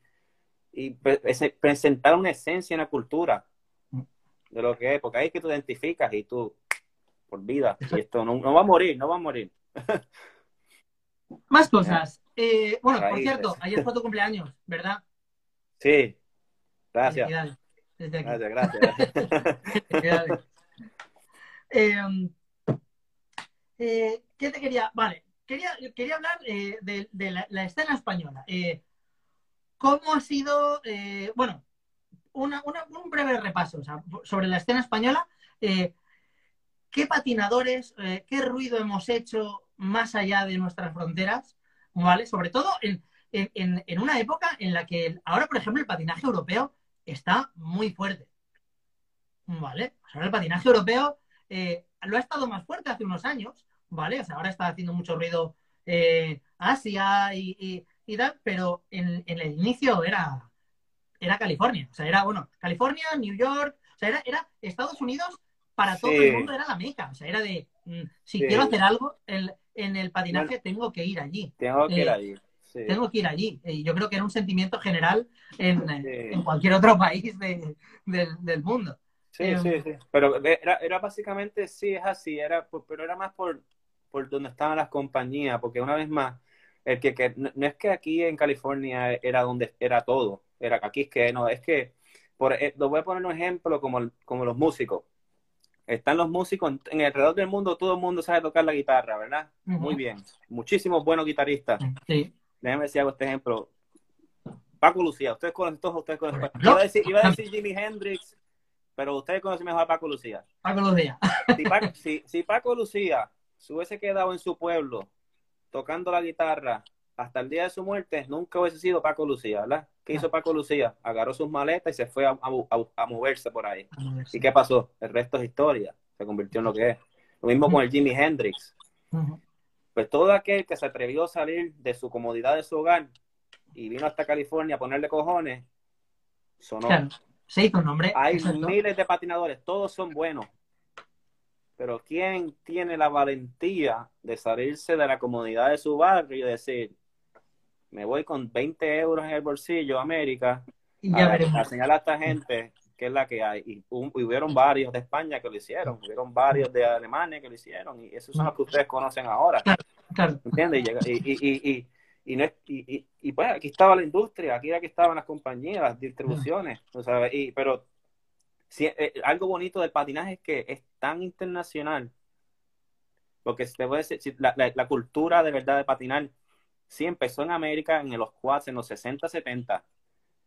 y pre- ese- presentar una esencia en la cultura de lo que es, porque ahí es que tú identificas y tú, por vida, y esto no, no va a morir, no va a morir. Más cosas. Eh, bueno, por cierto, ayer fue tu cumpleaños, ¿verdad? Sí, gracias. Desde aquí. Gracias, gracias. *laughs* Eh, *laughs* eh, ¿Qué te quería? Vale, quería, hablar eh, de, la, escena española. Eh, ¿Cómo ha sido, eh, bueno, un breve repaso sobre la escena española? ¿Qué patinadores, qué ruido hemos hecho más allá de nuestras fronteras? ¿Vale? Sobre todo en, una época en la que ahora, por ejemplo, el patinaje europeo está muy fuerte. ¿Vale? Ahora el patinaje europeo lo ha estado más fuerte hace unos años, ¿vale? O sea, ahora está haciendo mucho ruido eh, Asia y, y- y tal, pero en, en el inicio era, era California. O sea, era, bueno, California, New York, o sea, era, era Estados Unidos para todo el mundo, era la meca. O sea, era de, mm, si Sí. quiero hacer algo en, en el patinaje, Bueno. tengo que ir allí. Tengo que ir Eh, allí. Sí. Tengo que ir allí. Y yo creo que era un sentimiento general en, cualquier otro país de- del, del mundo. Sí, Eh, sí, sí. Pero era, era básicamente, sí, es así, era, pero era más por, por donde estaban las compañías, porque una vez más, el que, que no, no es que aquí en California era donde era todo, era aquí es que no, es que, por, eh, lo voy a poner un ejemplo como, como los músicos. Están los músicos en, en alrededor del mundo, todo el mundo sabe tocar la guitarra, ¿verdad? Muy bien. Muchísimos buenos guitarristas. Sí. Déjame decir hago este ejemplo. Paco Lucía, ustedes conocen todos, ustedes conocen. Iba a decir, iba a decir *laughs* Jimi Hendrix, pero ustedes conocen mejor a Paco Lucía. Paco Lucía. Si Paco, si, si Paco Lucía se hubiese quedado en su pueblo tocando la guitarra hasta el día de su muerte, nunca hubiese sido Paco Lucía, ¿verdad? ¿Qué hizo Paco Lucía? Agarró sus maletas y se fue a, a- a- a moverse por ahí. ¿Y qué pasó? El resto es historia. Se convirtió en lo que es. Lo mismo con el Jimi Hendrix. Pues todo aquel que se atrevió a salir de su comodidad de su hogar y vino hasta California a ponerle cojones, sonó. Claro. Hizo un nombre. Hay exacto. miles de patinadores, todos son buenos. Pero ¿quién tiene la valentía de salirse de la comodidad de su barrio y decir, me voy con 20 euros en el bolsillo América Y ya a, veremos. a señalar a esta gente que es la que hay? Y, y hubieron varios de España que lo hicieron, hubieron varios de Alemania que lo hicieron, y esos son los que ustedes conocen ahora. Claro. ¿Entiendes? Y, y, y, no es- y, pues aquí estaba la industria, aquí era que estaban las compañías, las distribuciones, ¿tú sabes? Y, pero sí, eh, algo bonito del patinaje es que es tan internacional, porque te voy a decir, si la, la, la cultura de verdad de patinar sí empezó en América en los quads en los 60, 70.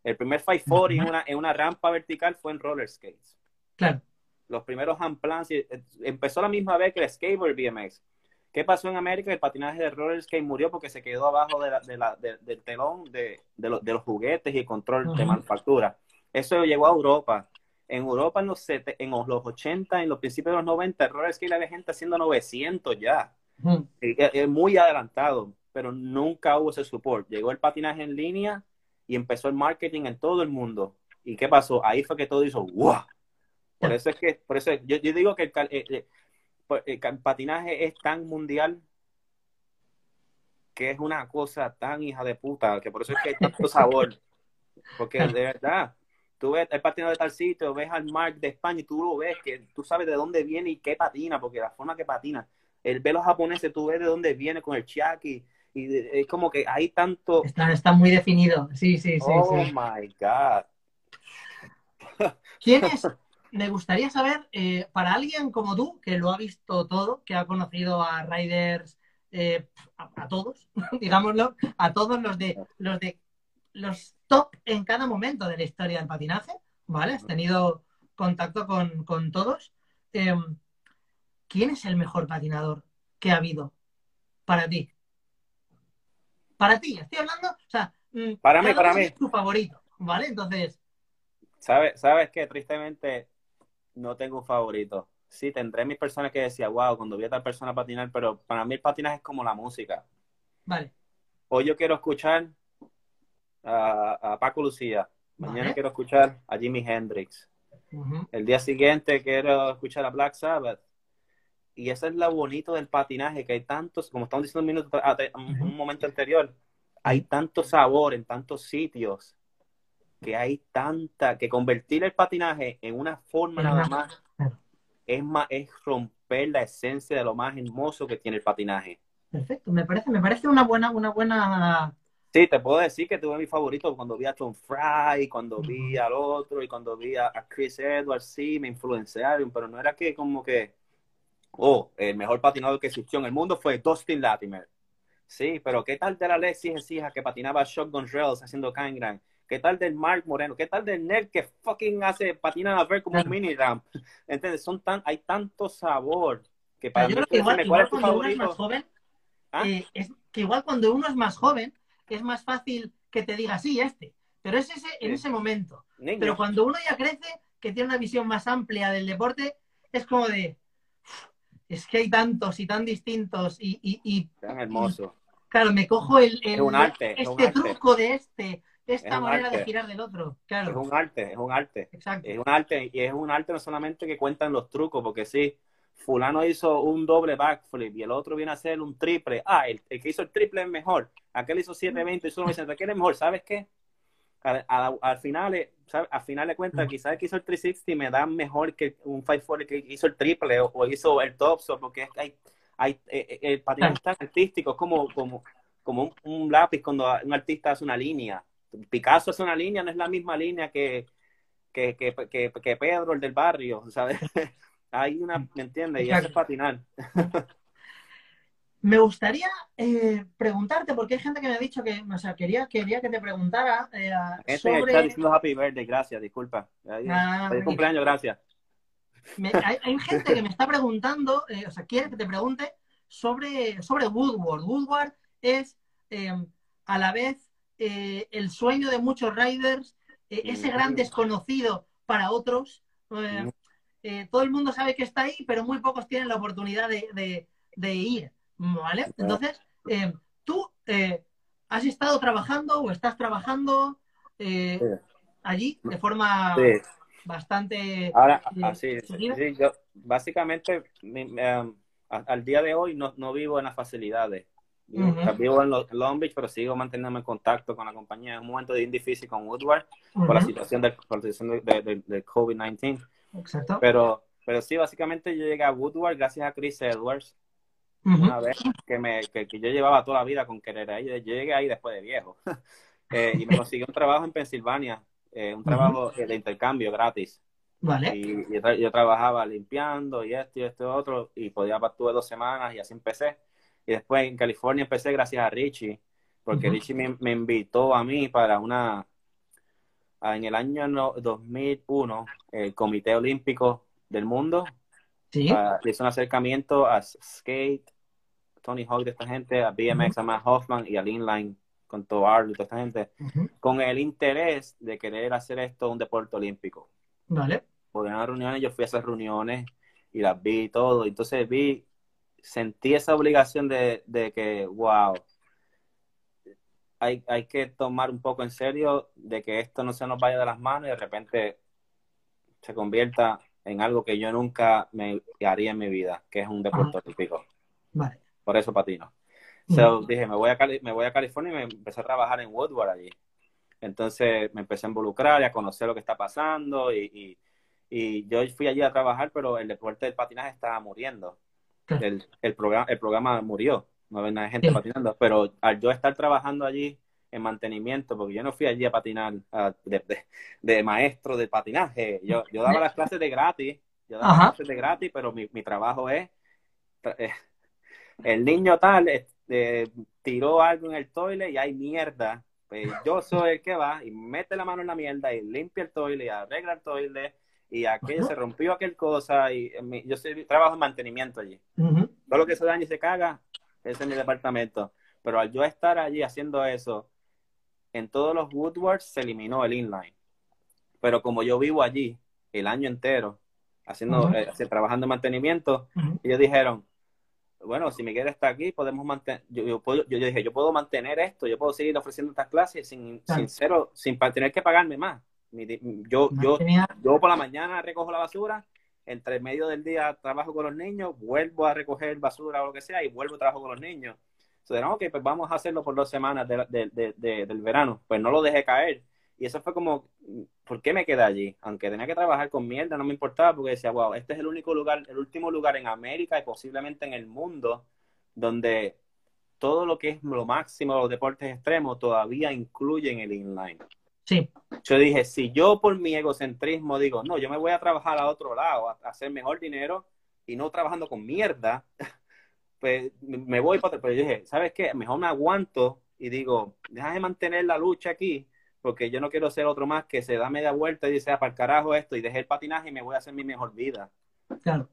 El primer 540 en una, en una rampa vertical fue en roller skates Claro. los primeros handplans y, eh, empezó la misma vez que el skateboard BMX. ¿Qué pasó en América? El patinaje de roller skate murió porque se quedó abajo de la- de la- de- del telón de, de los- de los juguetes y el control de manufactura. Eso llegó a Europa. En Europa en los, sete- en los 80, en los principios de los 90, el roller skate había gente haciendo 900 ya. Eh, muy adelantado, pero nunca hubo ese support. Llegó el patinaje en línea y empezó el marketing en todo el mundo. ¿Y qué pasó? Ahí fue que todo hizo ¡wow! Por eso es que, por eso es- yo, yo digo que el, eh, eh, pues, el patinaje es tan mundial que es una cosa tan hija de puta, que por eso es que hay tanto sabor. *laughs* Porque de verdad, tú ves el patinador de tal sitio, ves al Mark de España y tú lo ves, que tú sabes de dónde viene y qué patina, porque la forma que patina. El ve los japoneses, tú ves de dónde viene con el chiaki, y es como que hay tanto... Está, está muy definido. Sí, sí, sí. oh sí. my God. ¿Quién es? *laughs* Me gustaría saber, eh, para alguien como tú, que lo ha visto todo, que ha conocido a riders eh, a, a todos, *laughs* digámoslo, a todos los de los de los top en cada momento de la historia del patinaje, ¿vale? Has tenido contacto con, con todos. Eh, ¿Quién es el mejor patinador que ha habido para ti? Para ti, estoy hablando, o sea, mm, Para mí, para mí. es tu favorito, ¿vale? Entonces, ¿Sabes, sabes que tristemente no tengo un favorito? Sí, tendré mis personas que decía, wow, cuando vi a tal persona patinar, pero para mí el patinaje es como la música. vale, Hoy yo quiero escuchar a, a Paco Lucía, mañana Vale. quiero escuchar a Jimi Hendrix, el día siguiente quiero escuchar a Black Sabbath. Y eso es lo bonito del patinaje, que hay tantos, como estamos diciendo un, minuto, un, momento anterior, hay tanto sabor en tantos sitios, que hay tanta, que convertir el patinaje en una forma nada más, es más, es romper la esencia de lo más hermoso que tiene el patinaje. perfecto, me parece, me parece una buena, una buena, Sí, te puedo decir que tuve mi favorito cuando vi a Tom Fry, cuando vi al otro y cuando vi a, Chris Edwards, sí, me influenciaron, pero no era que como que, oh, el mejor patinador que existió en el mundo fue Dustin Latimer. Sí, pero ¿qué tal de la Alexis Ecija que patinaba Shotgun Rails haciendo Kangran? ¿Qué tal del Mark Moreno? ¿Qué tal del Nerd que fucking hace patina a ver como un mini ramp? ¿Entiendes? Son tan, hay tanto sabor que para yo mí, creo que igual, decirme, igual ¿cuál es tu cuando uno es más joven, ¿Ah? eh, es que igual cuando uno es más joven, es más fácil que te diga, sí, este. Pero es ese, en Sí. ese momento. Niño. Pero cuando uno ya crece, que tiene una visión más amplia del deporte, es como de, "Uf, es que hay tantos y tan distintos y, y- y, Tan hermoso. claro, me cojo el, el- Es un arte, es un este arte. truco de este, esta Es manera de girar del otro. Es Claro, un arte, es un arte. exacto. Es un arte, y es un arte no solamente que cuentan los trucos, porque si fulano hizo un doble backflip y el otro viene a hacer un triple, ah, el, el que hizo el triple es mejor, aquel hizo 720 y solo dice, aquel es mejor, ¿sabes qué? Al, al- al final, ¿sabes? al final de cuentas, quizás el que hizo el 360 me da mejor que un 540 que hizo el triple o, o hizo el topso, porque hay, hay, eh, eh, el patinaje es tan artístico, es como, como, como un, un lápiz cuando un artista hace una línea. Picasso hace una línea, no es la misma línea que, que, que, que, que Pedro, el del barrio, ¿sabes? *laughs* Hay una, ¿me entiendes? Y eso es patinar. Me gustaría eh, preguntarte, porque hay gente que me ha dicho que, o sea, quería, quería que te preguntara eh, chat sobre... diciendo happy birthday, gracias, disculpa. Ahí, Ah, feliz cumpleaños, gracias. Me- hay, hay gente que me está preguntando, eh, o sea, quiere que te pregunte sobre, sobre Woodward. Woodward es eh, a la vez eh, el sueño de muchos riders, eh, ese gran desconocido para otros. Eh, todo el mundo sabe que está ahí, pero muy pocos tienen la oportunidad de, de- de ir. ¿Vale? Entonces, eh, tú eh, has estado trabajando o estás trabajando eh, allí de forma Sí. bastante. Ahora, eh, así, sí, yo básicamente mi- um, al día de hoy no, no vivo en las facilidades. Yo. Vivo en Lo- Long Beach, pero sigo manteniéndome en contacto con la compañía. Es un momento bien difícil con Woodward por la situación del, por la situación de, de- de COVID-19. Exacto. Pero, pero sí, básicamente yo llegué a Woodward gracias a Chris Edwards, una vez que, me, que, que yo llevaba toda la vida con querer ahí. Yo llegué ahí después de viejo. *laughs* Eh, y me consiguió un trabajo en Pensilvania, eh, un trabajo eh, de intercambio gratis. Vale. Y yo, tra- yo trabajaba limpiando y esto y esto y otro, y podía tuve dos semanas y así empecé. Y después en California empecé gracias a Richie, porque. Richie me, me invitó a mí para una, en el año no- 2001, el Comité Olímpico del Mundo Sí. ah, hizo un acercamiento a Skate, Tony Hawk de esta gente, a BMX, a Matt Hoffman y a Inline con todo Arlo toda esta gente, con el interés de querer hacer esto un deporte olímpico Vale. podían haber reuniones, yo fui a esas reuniones y las vi y todo. Entonces vi, sentí esa obligación de, de que, wow, hay, hay que tomar un poco en serio de que esto no se nos vaya de las manos y de repente se convierta en algo que yo nunca me haría en mi vida, que es un deporte olímpico. Vale. Por eso patino. So, dije, me voy, a Cali- me voy a California y me empecé a trabajar en Woodward allí. Entonces me empecé a involucrar y a conocer lo que está pasando y, y, y yo fui allí a trabajar, pero el deporte del patinaje estaba muriendo. Claro. El, el, programa, el programa murió, no había nada de gente Sí. patinando, pero al yo estar trabajando allí en mantenimiento, porque yo no fui allí a patinar a- de, de- de maestro de patinaje, yo, yo daba las clases de gratis, yo daba Ajá. clases de gratis, pero mi, mi trabajo es eh, el niño tal este, tiró algo en el toilet y hay mierda. Pues yo soy el que va y mete la mano en la mierda y limpia el toilet y arregla el toilet y aquello se rompió aquel cosa y yo soy, trabajo en mantenimiento allí. Todo lo que se daña y se caga, es mi departamento. Pero al yo estar allí haciendo eso, en todos los woodworks se eliminó el inline. Pero como yo vivo allí el año entero, haciendo, eh, trabajando en mantenimiento, ellos dijeron, bueno, si Miguel está aquí, podemos mantener, yo, puedo, yo, dije, yo puedo mantener esto, yo puedo seguir ofreciendo estas clases sin, sin, cero, sin tener que pagarme más. yo, yo, yo por la mañana recojo la basura, entre medio del día trabajo con los niños, vuelvo a recoger basura o lo que sea y vuelvo a trabajo con los niños. Entonces, pues vamos a hacerlo por dos semanas del verano. Pues no lo dejé caer. Y eso fue como, ¿por qué me quedé allí? Aunque tenía que trabajar con mierda, no me importaba porque decía, wow, este es el único lugar, el último lugar en América y posiblemente en el mundo donde todo lo que es lo máximo, los deportes extremos, todavía incluyen el inline. Sí. Yo dije, si yo por mi egocentrismo digo, no, yo me voy a trabajar a otro lado, a, hacer mejor dinero y no trabajando con mierda, *laughs* pues me voy para otro. Pero yo dije, ¿sabes qué? Mejor me aguanto y digo, déjame mantener la lucha aquí porque yo no quiero ser otro más que se da media vuelta y dice, ah, para el carajo esto, y dejé el patinaje y me voy a hacer mi mejor vida. Claro.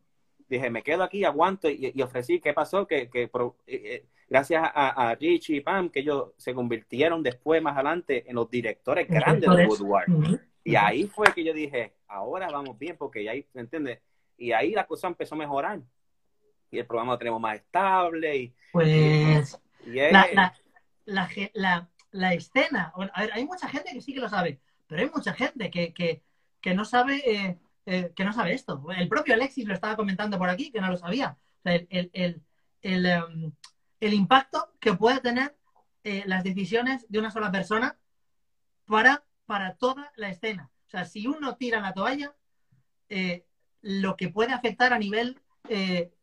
Dije, me quedo aquí, aguanto, y, ofrecí, ¿qué pasó? Que, que eh, eh, gracias a, a, Richie y Pam, que ellos se convirtieron después, más adelante, en los directores grandes de Woodward. Y ahí fue que yo dije, ahora vamos bien, porque ahí, ¿me entiendes? Y ahí la cosa empezó a mejorar. Y el programa lo tenemos más estable. Y, pues, la, la, la escena. a ver, hay mucha gente que sí que lo sabe, pero hay mucha gente que, que, no sabe eh, eh, que no sabe esto. El propio Alexis lo estaba comentando por aquí, que no lo sabía. el, em, el, impacto que puede tener eh, las decisiones de una sola persona para, para toda la escena. O sea, si uno tira la toalla, lo que puede afectar a nivel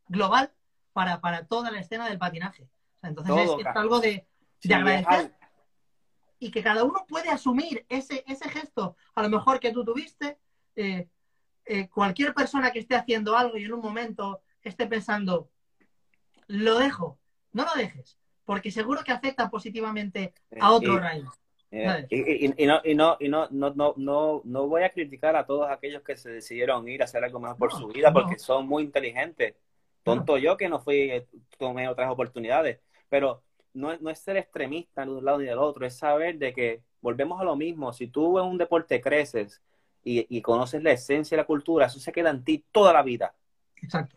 global para, para toda la escena del patinaje. entonces es, algo de, de agradecer y que cada uno puede asumir ese, ese gesto, a lo mejor que tú tuviste. Eh, eh, cualquier persona que esté haciendo algo y en un momento esté pensando, lo dejo, no lo dejes, porque seguro que afecta positivamente a otro rayo. y, no, y, no, y no, no, no, no, no voy a criticar a todos aquellos que se decidieron ir a hacer algo mejor por su vida porque son muy inteligentes. Tonto yo que no fui, tomé otras oportunidades. Pero no, no es ser extremista de un lado ni del otro, es saber de que volvemos a lo mismo. Si tú en un deporte creces y, conoces la esencia de la cultura, eso se queda en ti toda la vida. Exacto.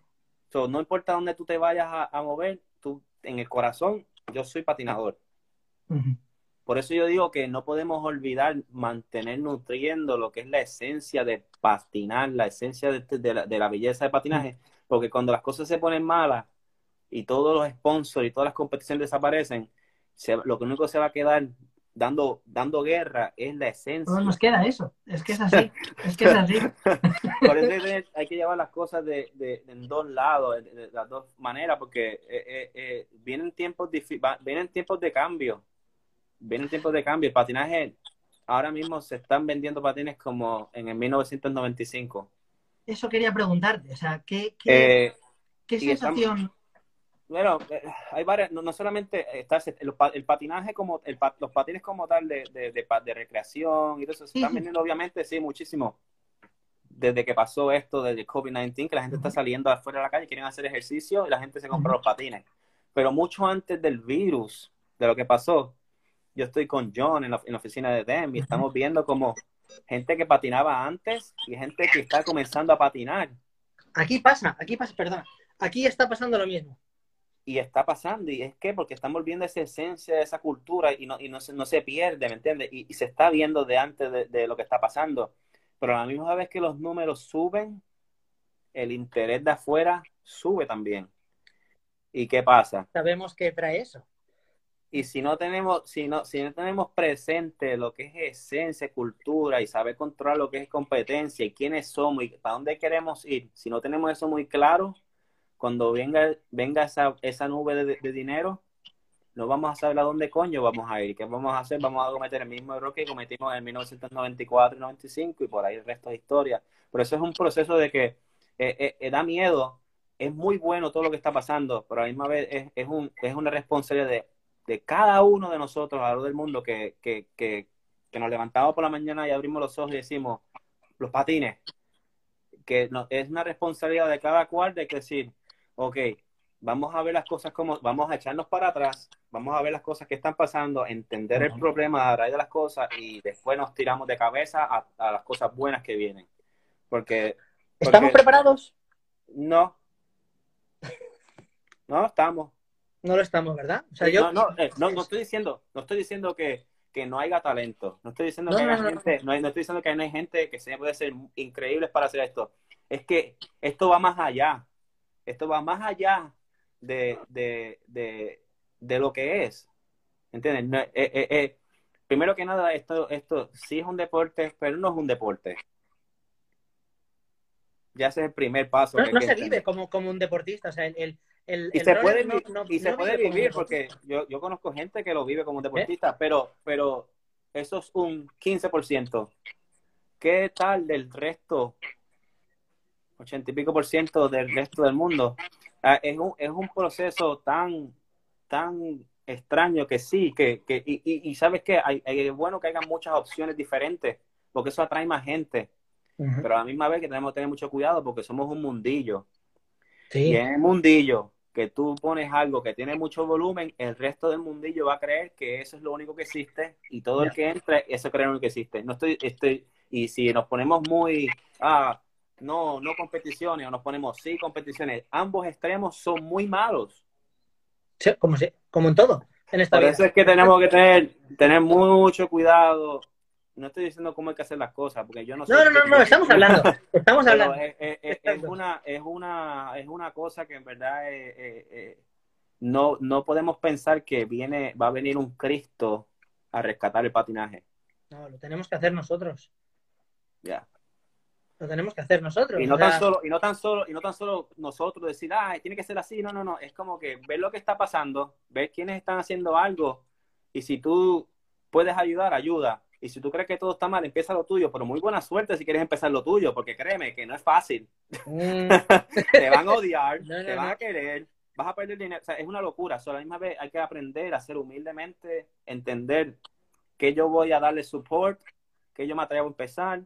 no importa dónde tú te vayas a, mover, tú en el corazón, yo soy patinador. Por eso yo digo que no podemos olvidar mantener nutriendo lo que es la esencia de patinar, la esencia de, la, de la, belleza de patinaje, porque cuando las cosas se ponen malas, y todos los sponsors y todas las competiciones desaparecen, lo que único que se va a quedar dando, dando guerra es la esencia. No nos queda eso, es que es así, es que es así. *laughs* Por eso hay que llevar las cosas de, de, en dos lados, de, las dos maneras, porque eh, eh, eh, vienen, tiempos vienen tiempos de cambio, vienen tiempos de cambio. El patinaje, ahora mismo se están vendiendo patines como en el 1995. Eso quería preguntarte, o sea, ¿qué, qué, ¿qué sensación bueno, eh, hay varias, no, solamente está el, patinaje como, el, los patines como tal de, de, de, recreación y todo eso, se están vendiendo obviamente, sí, muchísimo. Desde que pasó esto del COVID-19, que la gente está saliendo afuera de la calle, quieren hacer ejercicio y la gente se compra los patines. Pero mucho antes del virus, de lo que pasó, yo estoy con John en la, en la oficina de DEM y estamos viendo como gente que patinaba antes y gente que está comenzando a patinar. Aquí pasa, aquí pasa, perdón, aquí está pasando lo mismo y está pasando, y es que porque están volviendo esa esencia, esa cultura, y no, y no, se, no se pierde, ¿me entiendes? Y, se está viendo de antes de, lo que está pasando. Pero a la misma vez que los números suben, el interés de afuera sube también. ¿Y qué pasa? Sabemos que trae eso. Y si no tenemos, si no, si no tenemos presente lo que es esencia, cultura y saber controlar lo que es competencia y quiénes somos y para dónde queremos ir, si no tenemos eso muy claro, cuando venga, venga esa, esa nube de, dinero, no vamos a saber a dónde coño vamos a ir. ¿Qué vamos a hacer? Vamos a cometer el mismo error que cometimos en 1994 y 95 y por ahí el resto de historia. Por eso es un proceso de que eh, eh, eh, da miedo es muy bueno todo lo que está pasando, pero a la misma vez es, es, un, es una responsabilidad de, de, cada uno de nosotros alrededor del mundo que, que, que, que, nos levantamos por la mañana y abrimos los ojos y decimos, los patines, que es una responsabilidad de cada cual de decir, ok, vamos a ver las cosas como, vamos a echarnos para atrás, vamos a ver las cosas que están pasando, entender el problema a raíz de las cosas y después nos tiramos de cabeza a, a las cosas buenas que vienen. Porque, porque ¿Estamos preparados? No, no estamos. No lo estamos, ¿verdad? O sea, yo... no, no, eh, no, no, estoy diciendo, no estoy diciendo que, que no haya talento. No estoy diciendo No, que no, haya no, gente, no, hay- no estoy diciendo que no hay gente que se puede ser increíbles para hacer esto. Es que esto va más allá. Esto va más allá de, de, de, de lo que es. ¿Entiendes? No, eh, eh, eh, primero que nada, esto, esto sí es un deporte, pero no es un deporte. Ya ese es el primer paso. No, que no que se entender. vive como, como un deportista. O sea, el, el, el- Y el se puede, no- vi- no- y se no puede vivir porque yo, yo conozco gente que lo vive como un deportista, pero, pero eso es un 15%. ¿Qué tal del resto? 80 y pico por ciento del resto del mundo. Ah, es, un, es un proceso tan, tan extraño que sí, que, que y, y, y sabes que hay, hay- es bueno que haya muchas opciones diferentes, porque eso atrae más gente. Pero a la misma vez que tenemos que tener mucho cuidado porque somos un mundillo. Sí. Y en el mundillo que tú pones algo que tiene mucho volumen, el resto del mundillo va a creer que eso es lo único que existe y todo el que entre, eso cree lo único que existe. No estoy, estoy, y si nos ponemos muy, ah, no, no competiciones, o nos ponemos sí competiciones, ambos extremos son muy malos. Sí, como, si- como en todo en esta Por vida. eso es que tenemos que tener, tener mucho cuidado. No estoy diciendo cómo hay que hacer las cosas, porque yo no sé. No, no, no, no, estamos hablando. *laughs* Estamos hablando. es, es- es- es Exacto. una, es, una, es una cosa que en verdad eh, eh, eh, no, no podemos pensar que viene, va a venir un Cristo a rescatar el patinaje. No, lo tenemos que hacer nosotros. Ya. Lo tenemos que hacer nosotros. Y no O sea, tan solo, y no tan solo, y no tan solo nosotros decir, ah, tiene que ser así, no, no, no. Es como que ver lo que está pasando, ver quiénes están haciendo algo, y si tú puedes ayudar, ayuda. Y si tú crees que todo está mal, empieza lo tuyo, pero muy buena suerte si quieres empezar lo tuyo, porque créeme que no es fácil. mm, *laughs* te van a odiar, No, no, te van a querer, vas a perder dinero. O sea, es una locura. So, a la misma vez hay que aprender a ser humildemente, entender que yo voy a darle support, que yo me atrevo a empezar.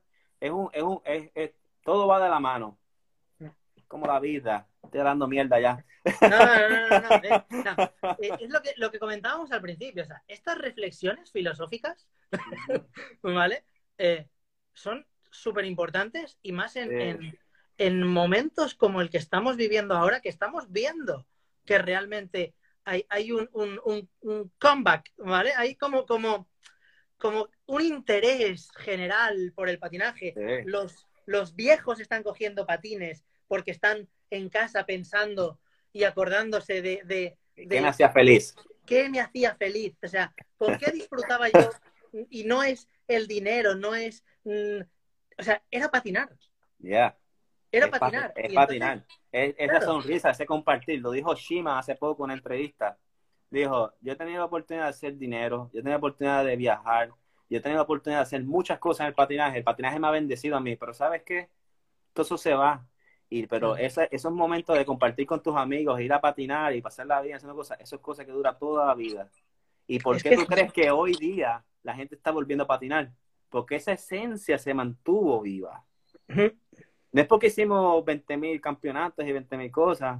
Es un, es un, es, es- todo va de la mano. Como la vida. Estoy dando mierda ya. no, no, no, no, no, *laughs* eh, no. Eh, Es lo que, lo que comentábamos al principio. O sea, estas reflexiones filosóficas, *laughs* ¿vale? Eh, son súper importantes y más en, en- en momentos como el que estamos viviendo ahora, que estamos viendo que realmente hay, hay un, un- un- un comeback, ¿vale? Hay como, como, como un interés general por el patinaje. Sí. Los, los viejos están cogiendo patines porque están en casa pensando y acordándose de, de, de ¿Qué me hacía feliz? qué me hacía feliz, o sea, por qué disfrutaba yo. Y no es el dinero, no es... mm, o sea, era patinar, Ya. era es pati- patinar. Es entonces- patinar. Es, esa Claro. sonrisa, ese compartir. Lo dijo Shima hace poco en una entrevista. Dijo, yo he tenido la oportunidad de hacer dinero, yo he tenido la oportunidad de viajar, yo he tenido la oportunidad de hacer muchas cosas en el patinaje. El patinaje me ha bendecido a mí, pero ¿sabes qué? Todo eso se va. Y, pero esa- esos momentos de compartir con tus amigos, ir a patinar y pasar la vida haciendo cosas, eso es cosa que dura toda la vida. ¿Y por Es qué que- tú crees que hoy día la gente está volviendo a patinar? Porque esa esencia se mantuvo viva. No es porque hicimos 20.000 campeonatos y 20.000 cosas.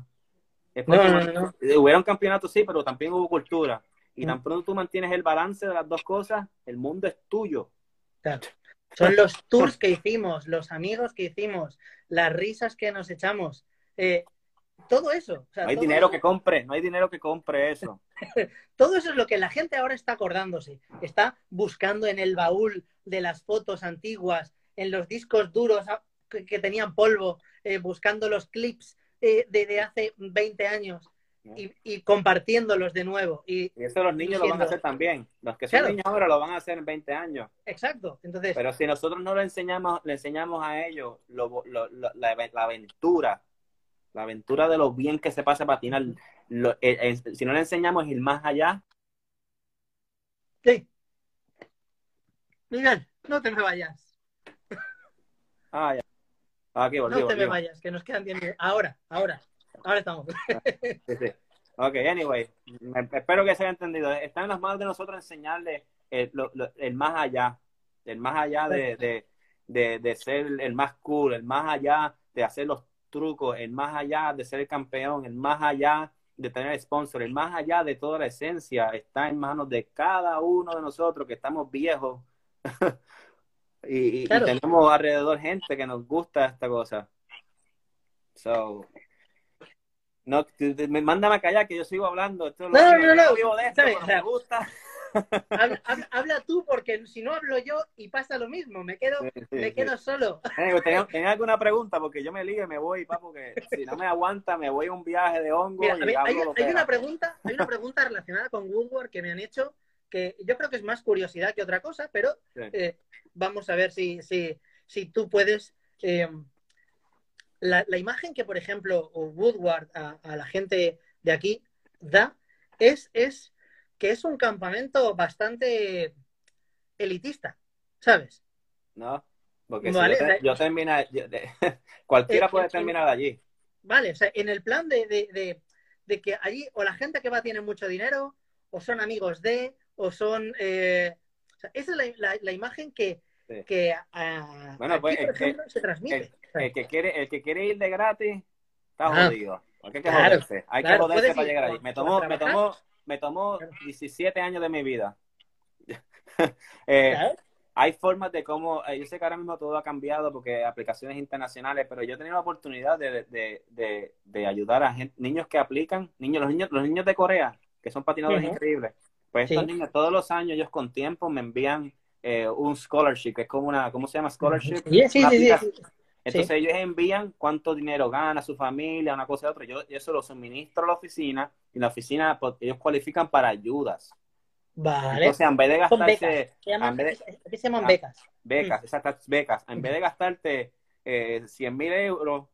Es No, no, no. hubieron campeonatos, sí, pero también hubo cultura. Y Mm. tan pronto tú mantienes el balance de las dos cosas, el mundo es tuyo. Claro. Son los *laughs* tours que hicimos, los amigos que hicimos, las risas que nos echamos, eh, todo eso. o sea, No hay dinero eso- que compre, no hay dinero que compre eso. *laughs* Todo eso es lo que la gente ahora está acordándose. Está buscando en el baúl de las fotos antiguas, en los discos duros ah, que, que tenían polvo, eh, buscando los clips eh, de, de hace 20 años y, y compartiéndolos de nuevo. Y, Y eso los niños lo van a hacer también. Los que son Claro. niños ahora lo van a hacer en 20 años. exacto. Entonces, Pero si nosotros no le enseñamos, le enseñamos a ellos lo- lo- lo- la, la aventura, la aventura de lo bien que se pasa a patinar, lo- eh, eh, si no le enseñamos ir más allá, sí. Miguel, no te me vayas. ah, ya. Ah, No te me vayas, que nos quedan 10 minutos. Ahora, ahora. ahora estamos. *laughs* sí, sí. Ok, anyway, espero que se haya entendido. Está en las manos de nosotros enseñarle el, el más allá, el más allá de, de, de, de, ser el más cool, el más allá de hacer los trucos, el más allá de ser el campeón, el más allá de tener sponsor, el más allá de toda la esencia, está en manos de cada uno de nosotros que estamos viejos *laughs* y, tenemos alrededor gente que nos gusta esta cosa. So, no, mándame a callar que yo sigo hablando. no, no, no, no, vivo de esto, me gusta. *laughs* Habla, tú porque si no hablo yo y pasa lo mismo, me quedo, me quedo solo. ¿Tenés, alguna pregunta? Porque yo me ligo y me voy, pa, porque si no me aguanta me voy a un viaje de hongo. y hay, hay, una pregunta, hay una pregunta relacionada con Woodward que me han hecho que yo creo que es más curiosidad que otra cosa, pero eh, vamos a ver si, si, si tú puedes... Eh, la, la, imagen que, por ejemplo, Woodward a, a la gente de aquí da es, es que es un campamento bastante elitista, ¿sabes? No, porque si yo, termino, *laughs* cualquiera eh, puede terminar allí. Vale, o sea, en el plan de, que allí o la gente que va tiene mucho dinero, o son amigos de, o son... Eh, esa es la, imagen que, que bueno, pues, por ejemplo, se transmite. El, que quiere, el que quiere ir de gratis está ah, jodido. hay que joderse. Hay que joderse para llegar allí. Me tomó, me tomó me tomó 17 años de mi vida. *laughs* Eh, hay formas de cómo, eh, yo sé que ahora mismo todo ha cambiado porque aplicaciones internacionales, pero yo he tenido la oportunidad de, ayudar a niños que aplican, niños, los niños, los niños de Corea, que son patinadores increíbles. Pues estos niños todos los años, ellos con tiempo me envían eh, un scholarship, que es como una, ¿cómo se llama? Scholarship. Sí, sí, sí, Entonces ellos envían cuánto dinero gana su familia, una cosa y otra. Yo, yo eso lo suministro a la oficina y la oficina, pues, ellos cualifican para ayudas. Vale. Entonces, en vez de gastarse... ¿Qué se llaman becas? Becas, mm. exactas becas. En vez de gastarte eh, 100 mil euros,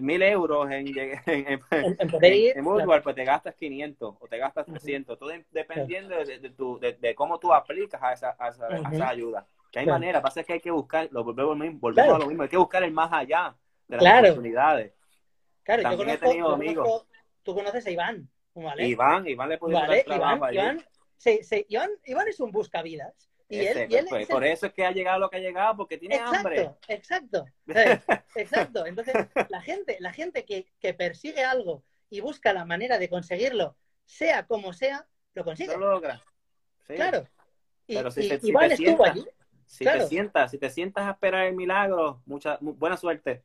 mil, euros en, en, en, en, pues te gastas 500 o te gastas 300, todo dependiendo de, de, tu, de, cómo tú aplicas a esa, a esa, esa ayuda. Que hay manera, pasa que hay que buscar, lo volvemos, volvemos a lo mismo, hay que buscar el más allá de las oportunidades. Claro, También yo conozco, he tenido amigos. tú conoces a Iván, ¿vale? Iván, Iván le puede vale, Iván, Iván, sí, sí, Iván, Iván es un buscavidas. Y él, y él pues, por eso es que ha llegado lo que ha llegado, porque tiene hambre. Exacto, *laughs* exacto. Entonces, la gente, la gente que, que, persigue algo y busca la manera de conseguirlo, sea como sea, lo consigue. Lo logra. Sí. Claro. Y, Pero si, si Iván estuvo allí. Si te sientas, si te sientas a esperar el milagro, mucha, buena suerte.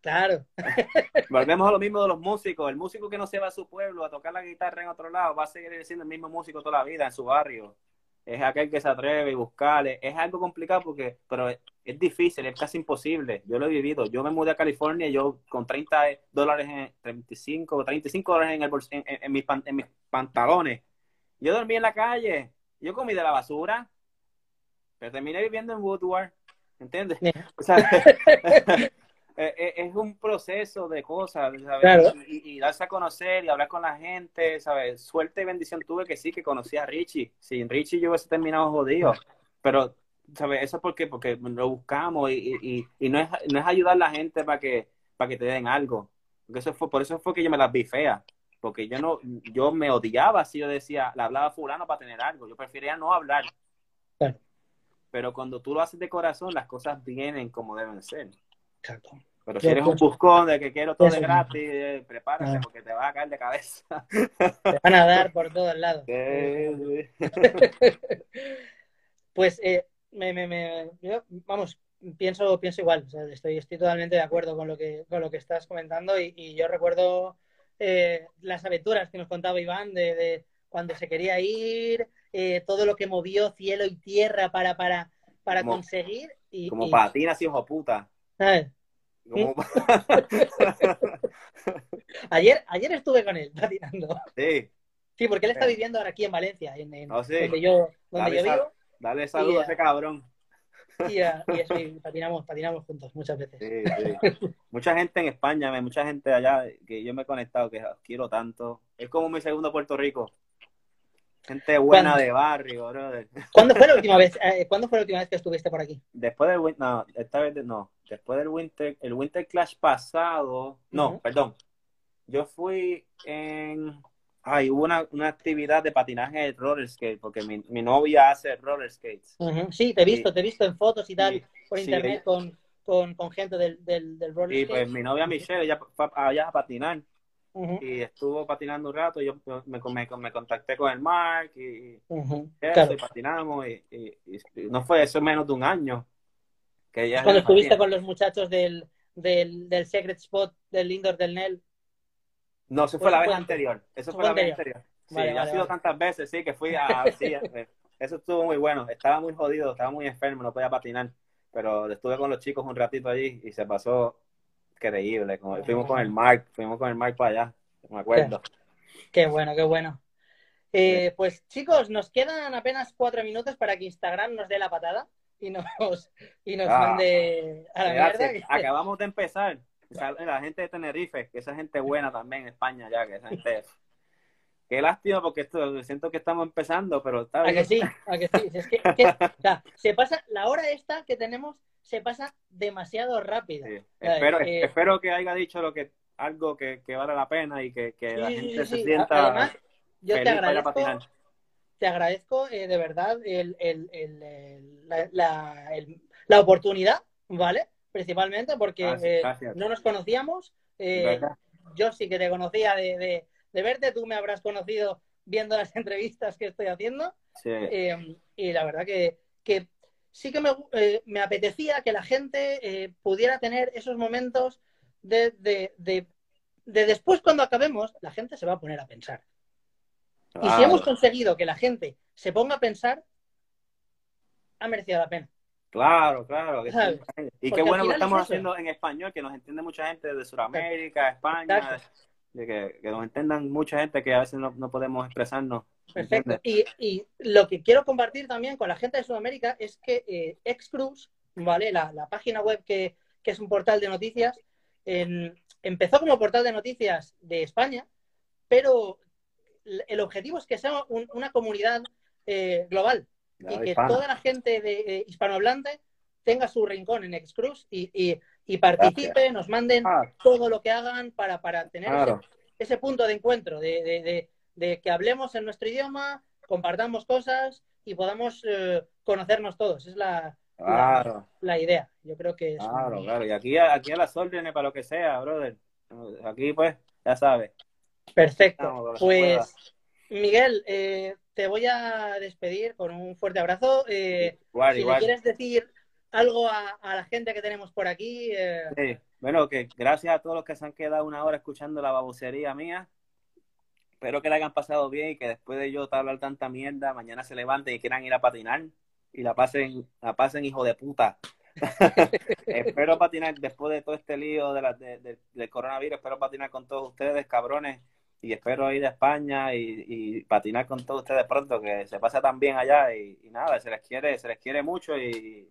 Claro. *laughs* Volvemos a lo mismo de los músicos. El músico que no se va a su pueblo a tocar la guitarra en otro lado va a seguir siendo el mismo músico toda la vida en su barrio. Es aquel que se atreve a buscarle. Es algo complicado porque, pero es, difícil, es casi imposible. Yo lo he vivido. Yo me mudé a California, yo con 30 dólares, en, 35 o 35 dólares en, el en, mis, en mis pantalones. Yo dormí en la calle. Yo comí de la basura. Pero terminé viviendo en Woodward. ¿Entiendes? O sea, *laughs* *laughs* es un proceso de cosas, ¿sabes? Y, darse a conocer y hablar con la gente, ¿sabes? Suerte y bendición tuve que sí, que conocí a Richie. Sin Richie yo hubiese terminado jodido. Pero, ¿sabes? Eso es porque, porque lo buscamos y, y, no, es, no es ayudar a la gente para que, para que te den algo. Porque eso fue, por eso fue que yo me las vi feas. Porque yo no, yo me odiaba si yo decía, le hablaba a fulano para tener algo. Yo prefería no hablar. Pero cuando tú lo haces de corazón, las cosas vienen como deben ser. Pero si eres un buscón de que quiero todo de gratis, eh, prepárate ah. porque te vas a caer de cabeza. Te van a dar por todos lados. *laughs* *laughs* pues, eh, me, me, me, vamos, pienso, pienso igual. estoy, estoy totalmente de acuerdo con lo que, con lo que estás comentando y, yo recuerdo eh, las aventuras que nos contaba Iván de, cuando se quería ir, todo lo que movió cielo y tierra para, para, para conseguir. Y, como patinas y *laughs* ayer, ayer estuve con él *laughs* patinando. Sí. Sí, porque él está viviendo ahora aquí en Valencia, en, oh, donde yo, donde yo vivo. Dale saludos a ese cabrón. Y, eso, patinamos, patinamos juntos muchas veces. Sí, sí. mucha gente en España, mucha gente allá que yo me he conectado, que quiero tanto. Es como mi segundo Puerto Rico. Gente buena ¿Cuándo? de barrio, brother. *laughs* ¿Cuándo fue la última vez, eh, ¿cuándo fue la última vez que estuviste por aquí? Después del Winter, no, esta vez no. Después del Winter, el Winter Clash pasado, no, perdón. Yo fui en, ay, hubo una, una actividad de patinaje de roller skate, porque mi, mi novia hace roller skates. Sí, te he visto, te he visto en fotos y tal, por internet con, con, con gente del, del, del roller Y skate. pues mi novia Michelle, ella fue allá a patinar Y estuvo patinando un rato. Yo me, me, me contacté con el Mark y, eso, claro. y patinamos. Y, y- y no fue eso menos de un año. Que ella Cuando estuviste patina. con los muchachos del, del, del Secret Spot del indoor del NEL. No, eso Fue fue la vez anterior. Eso Fue fue la vez anterior. anterior. Sí, Vale, ya vale, ha sido vale. tantas veces, sí, que fui a... *laughs* sí, eh, eso estuvo muy bueno. Estaba muy jodido, estaba muy enfermo, no podía patinar. Pero estuve con los chicos un ratito allí y se pasó increíble. Como- fuimos con el Mark, fuimos con el Mark para allá, me acuerdo. Qué bueno, qué bueno. Eh, pues chicos, nos quedan apenas cuatro minutos para que Instagram nos dé la patada y nos, y nos Ah, mande a la mierda. Acabamos de empezar. La gente de Tenerife, que esa gente buena también en España ya, que esa gente... Qué lástima porque esto, siento que estamos empezando, pero está ¿A bien. que sí? ¿A que sí? Es que, que- o sea, se pasa, la hora esta que tenemos se pasa demasiado rápido. Sí. Espero, eh, espero que haya dicho lo que algo que, que vale la pena y que, que Sí, la gente sí, se sienta Además, yo te feliz para ir a agradezco, te agradezco eh, de verdad el, el- el- el- la, la- el- la oportunidad, ¿vale? Principalmente porque Gracias, eh, gracias. no nos conocíamos. yo sí que te conocía de, de- de verte, tú me habrás conocido viendo las *laughs* entrevistas que estoy haciendo. Sí. Eh, y la verdad que, que sí que me, eh, me apetecía que la gente eh, pudiera tener esos momentos de, de- de- de después cuando acabemos, la gente se va a poner a pensar. Y si Claro, hemos conseguido que la gente se ponga a pensar, ha merecido la pena. claro, claro. que sí. ¿Sabes? Y Porque qué bueno que estamos es haciendo en español, que nos entiende mucha gente de Sudamérica, España, Exacto. De que, que nos entendan mucha gente que a veces no, no podemos expresarnos. Perfecto. Y, y lo que quiero compartir también con la gente de Sudamérica es que eh, Excruz, ¿vale? La, la página web que, que es un portal de noticias, en- empezó como portal de noticias de España, pero el objetivo es que sea un- una comunidad eh, global y que hispana. toda la gente de, eh, hispanohablante tenga su rincón en Excruz y, y- y participe, nos manden Ah, todo lo que hagan para, para tener ese claro. ese punto de encuentro, de, de- de- de que hablemos en nuestro idioma, compartamos cosas y podamos eh, conocernos todos. Es la, Claro, la idea. Yo creo que es. claro, claro. Y aquí, aquí a las órdenes para lo que sea, brother. Aquí, pues, ya sabes. Perfecto. Vamos, Pues, Miguel, eh, te voy a despedir con un fuerte abrazo. Eh, Igual, si igual. le quieres decir algo a, la gente que tenemos por aquí, eh. Bueno, que gracias a todos los que se han quedado una hora escuchando la babosería mía. Espero que la hayan pasado bien y que después de yo hablar tanta mierda, mañana se levanten y quieran ir a patinar y la pasen, la pasen hijo de puta. *laughs* espero patinar después de todo este lío de la, de- de- del coronavirus, espero patinar con todos ustedes, cabrones, y espero ir a España y, y patinar con todos ustedes pronto, que se pasa tan bien allá y, y nada, se les quiere, se les quiere mucho y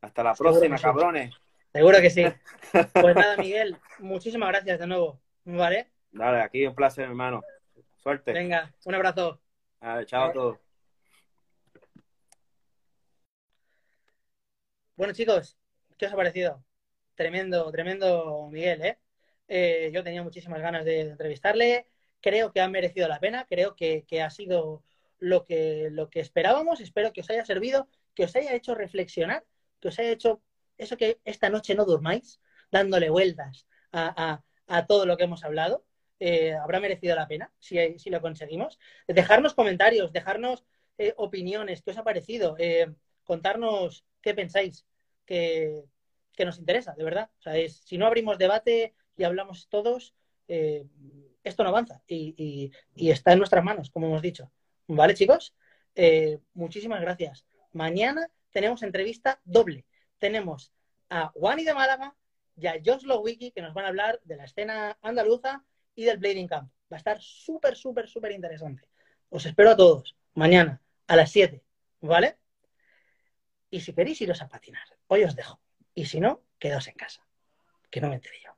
hasta la Seguro próxima, sí. cabrones. seguro que sí. *laughs* Pues nada, Miguel, muchísimas gracias de nuevo. ¿Vale? Dale, aquí un placer, hermano. Suerte. Venga, un abrazo. Chao a todos. Bueno, chicos, ¿qué os ha parecido? Tremendo, tremendo Miguel, ¿eh? Eh, yo tenía muchísimas ganas de, de entrevistarle. Creo que ha merecido la pena, creo que, que ha sido lo que, lo que esperábamos. Espero que os haya servido, que os haya hecho reflexionar, que os haya hecho eso que esta noche no durmáis, dándole vueltas a, a- todo lo que hemos hablado. Eh, habrá merecido la pena si, si lo conseguimos. Dejarnos comentarios, dejarnos eh, opiniones, qué os ha parecido, eh, contarnos qué pensáis, que, que nos interesa, de verdad. Es- si no abrimos debate y hablamos todos, esto no avanza y, y- está en nuestras manos, como hemos dicho. ¿Vale, chicos? Muchísimas gracias. Mañana tenemos entrevista doble. Tenemos a Wani de Málaga y a Josh Lowicki, que nos van a hablar de la escena andaluza y del Blading Camp. Va a estar súper, súper, súper interesante. Os espero a todos mañana a las 7, ¿vale? Y si queréis iros a patinar, hoy os dejo. Y si no, quedaos en casa, que no me enteré yo.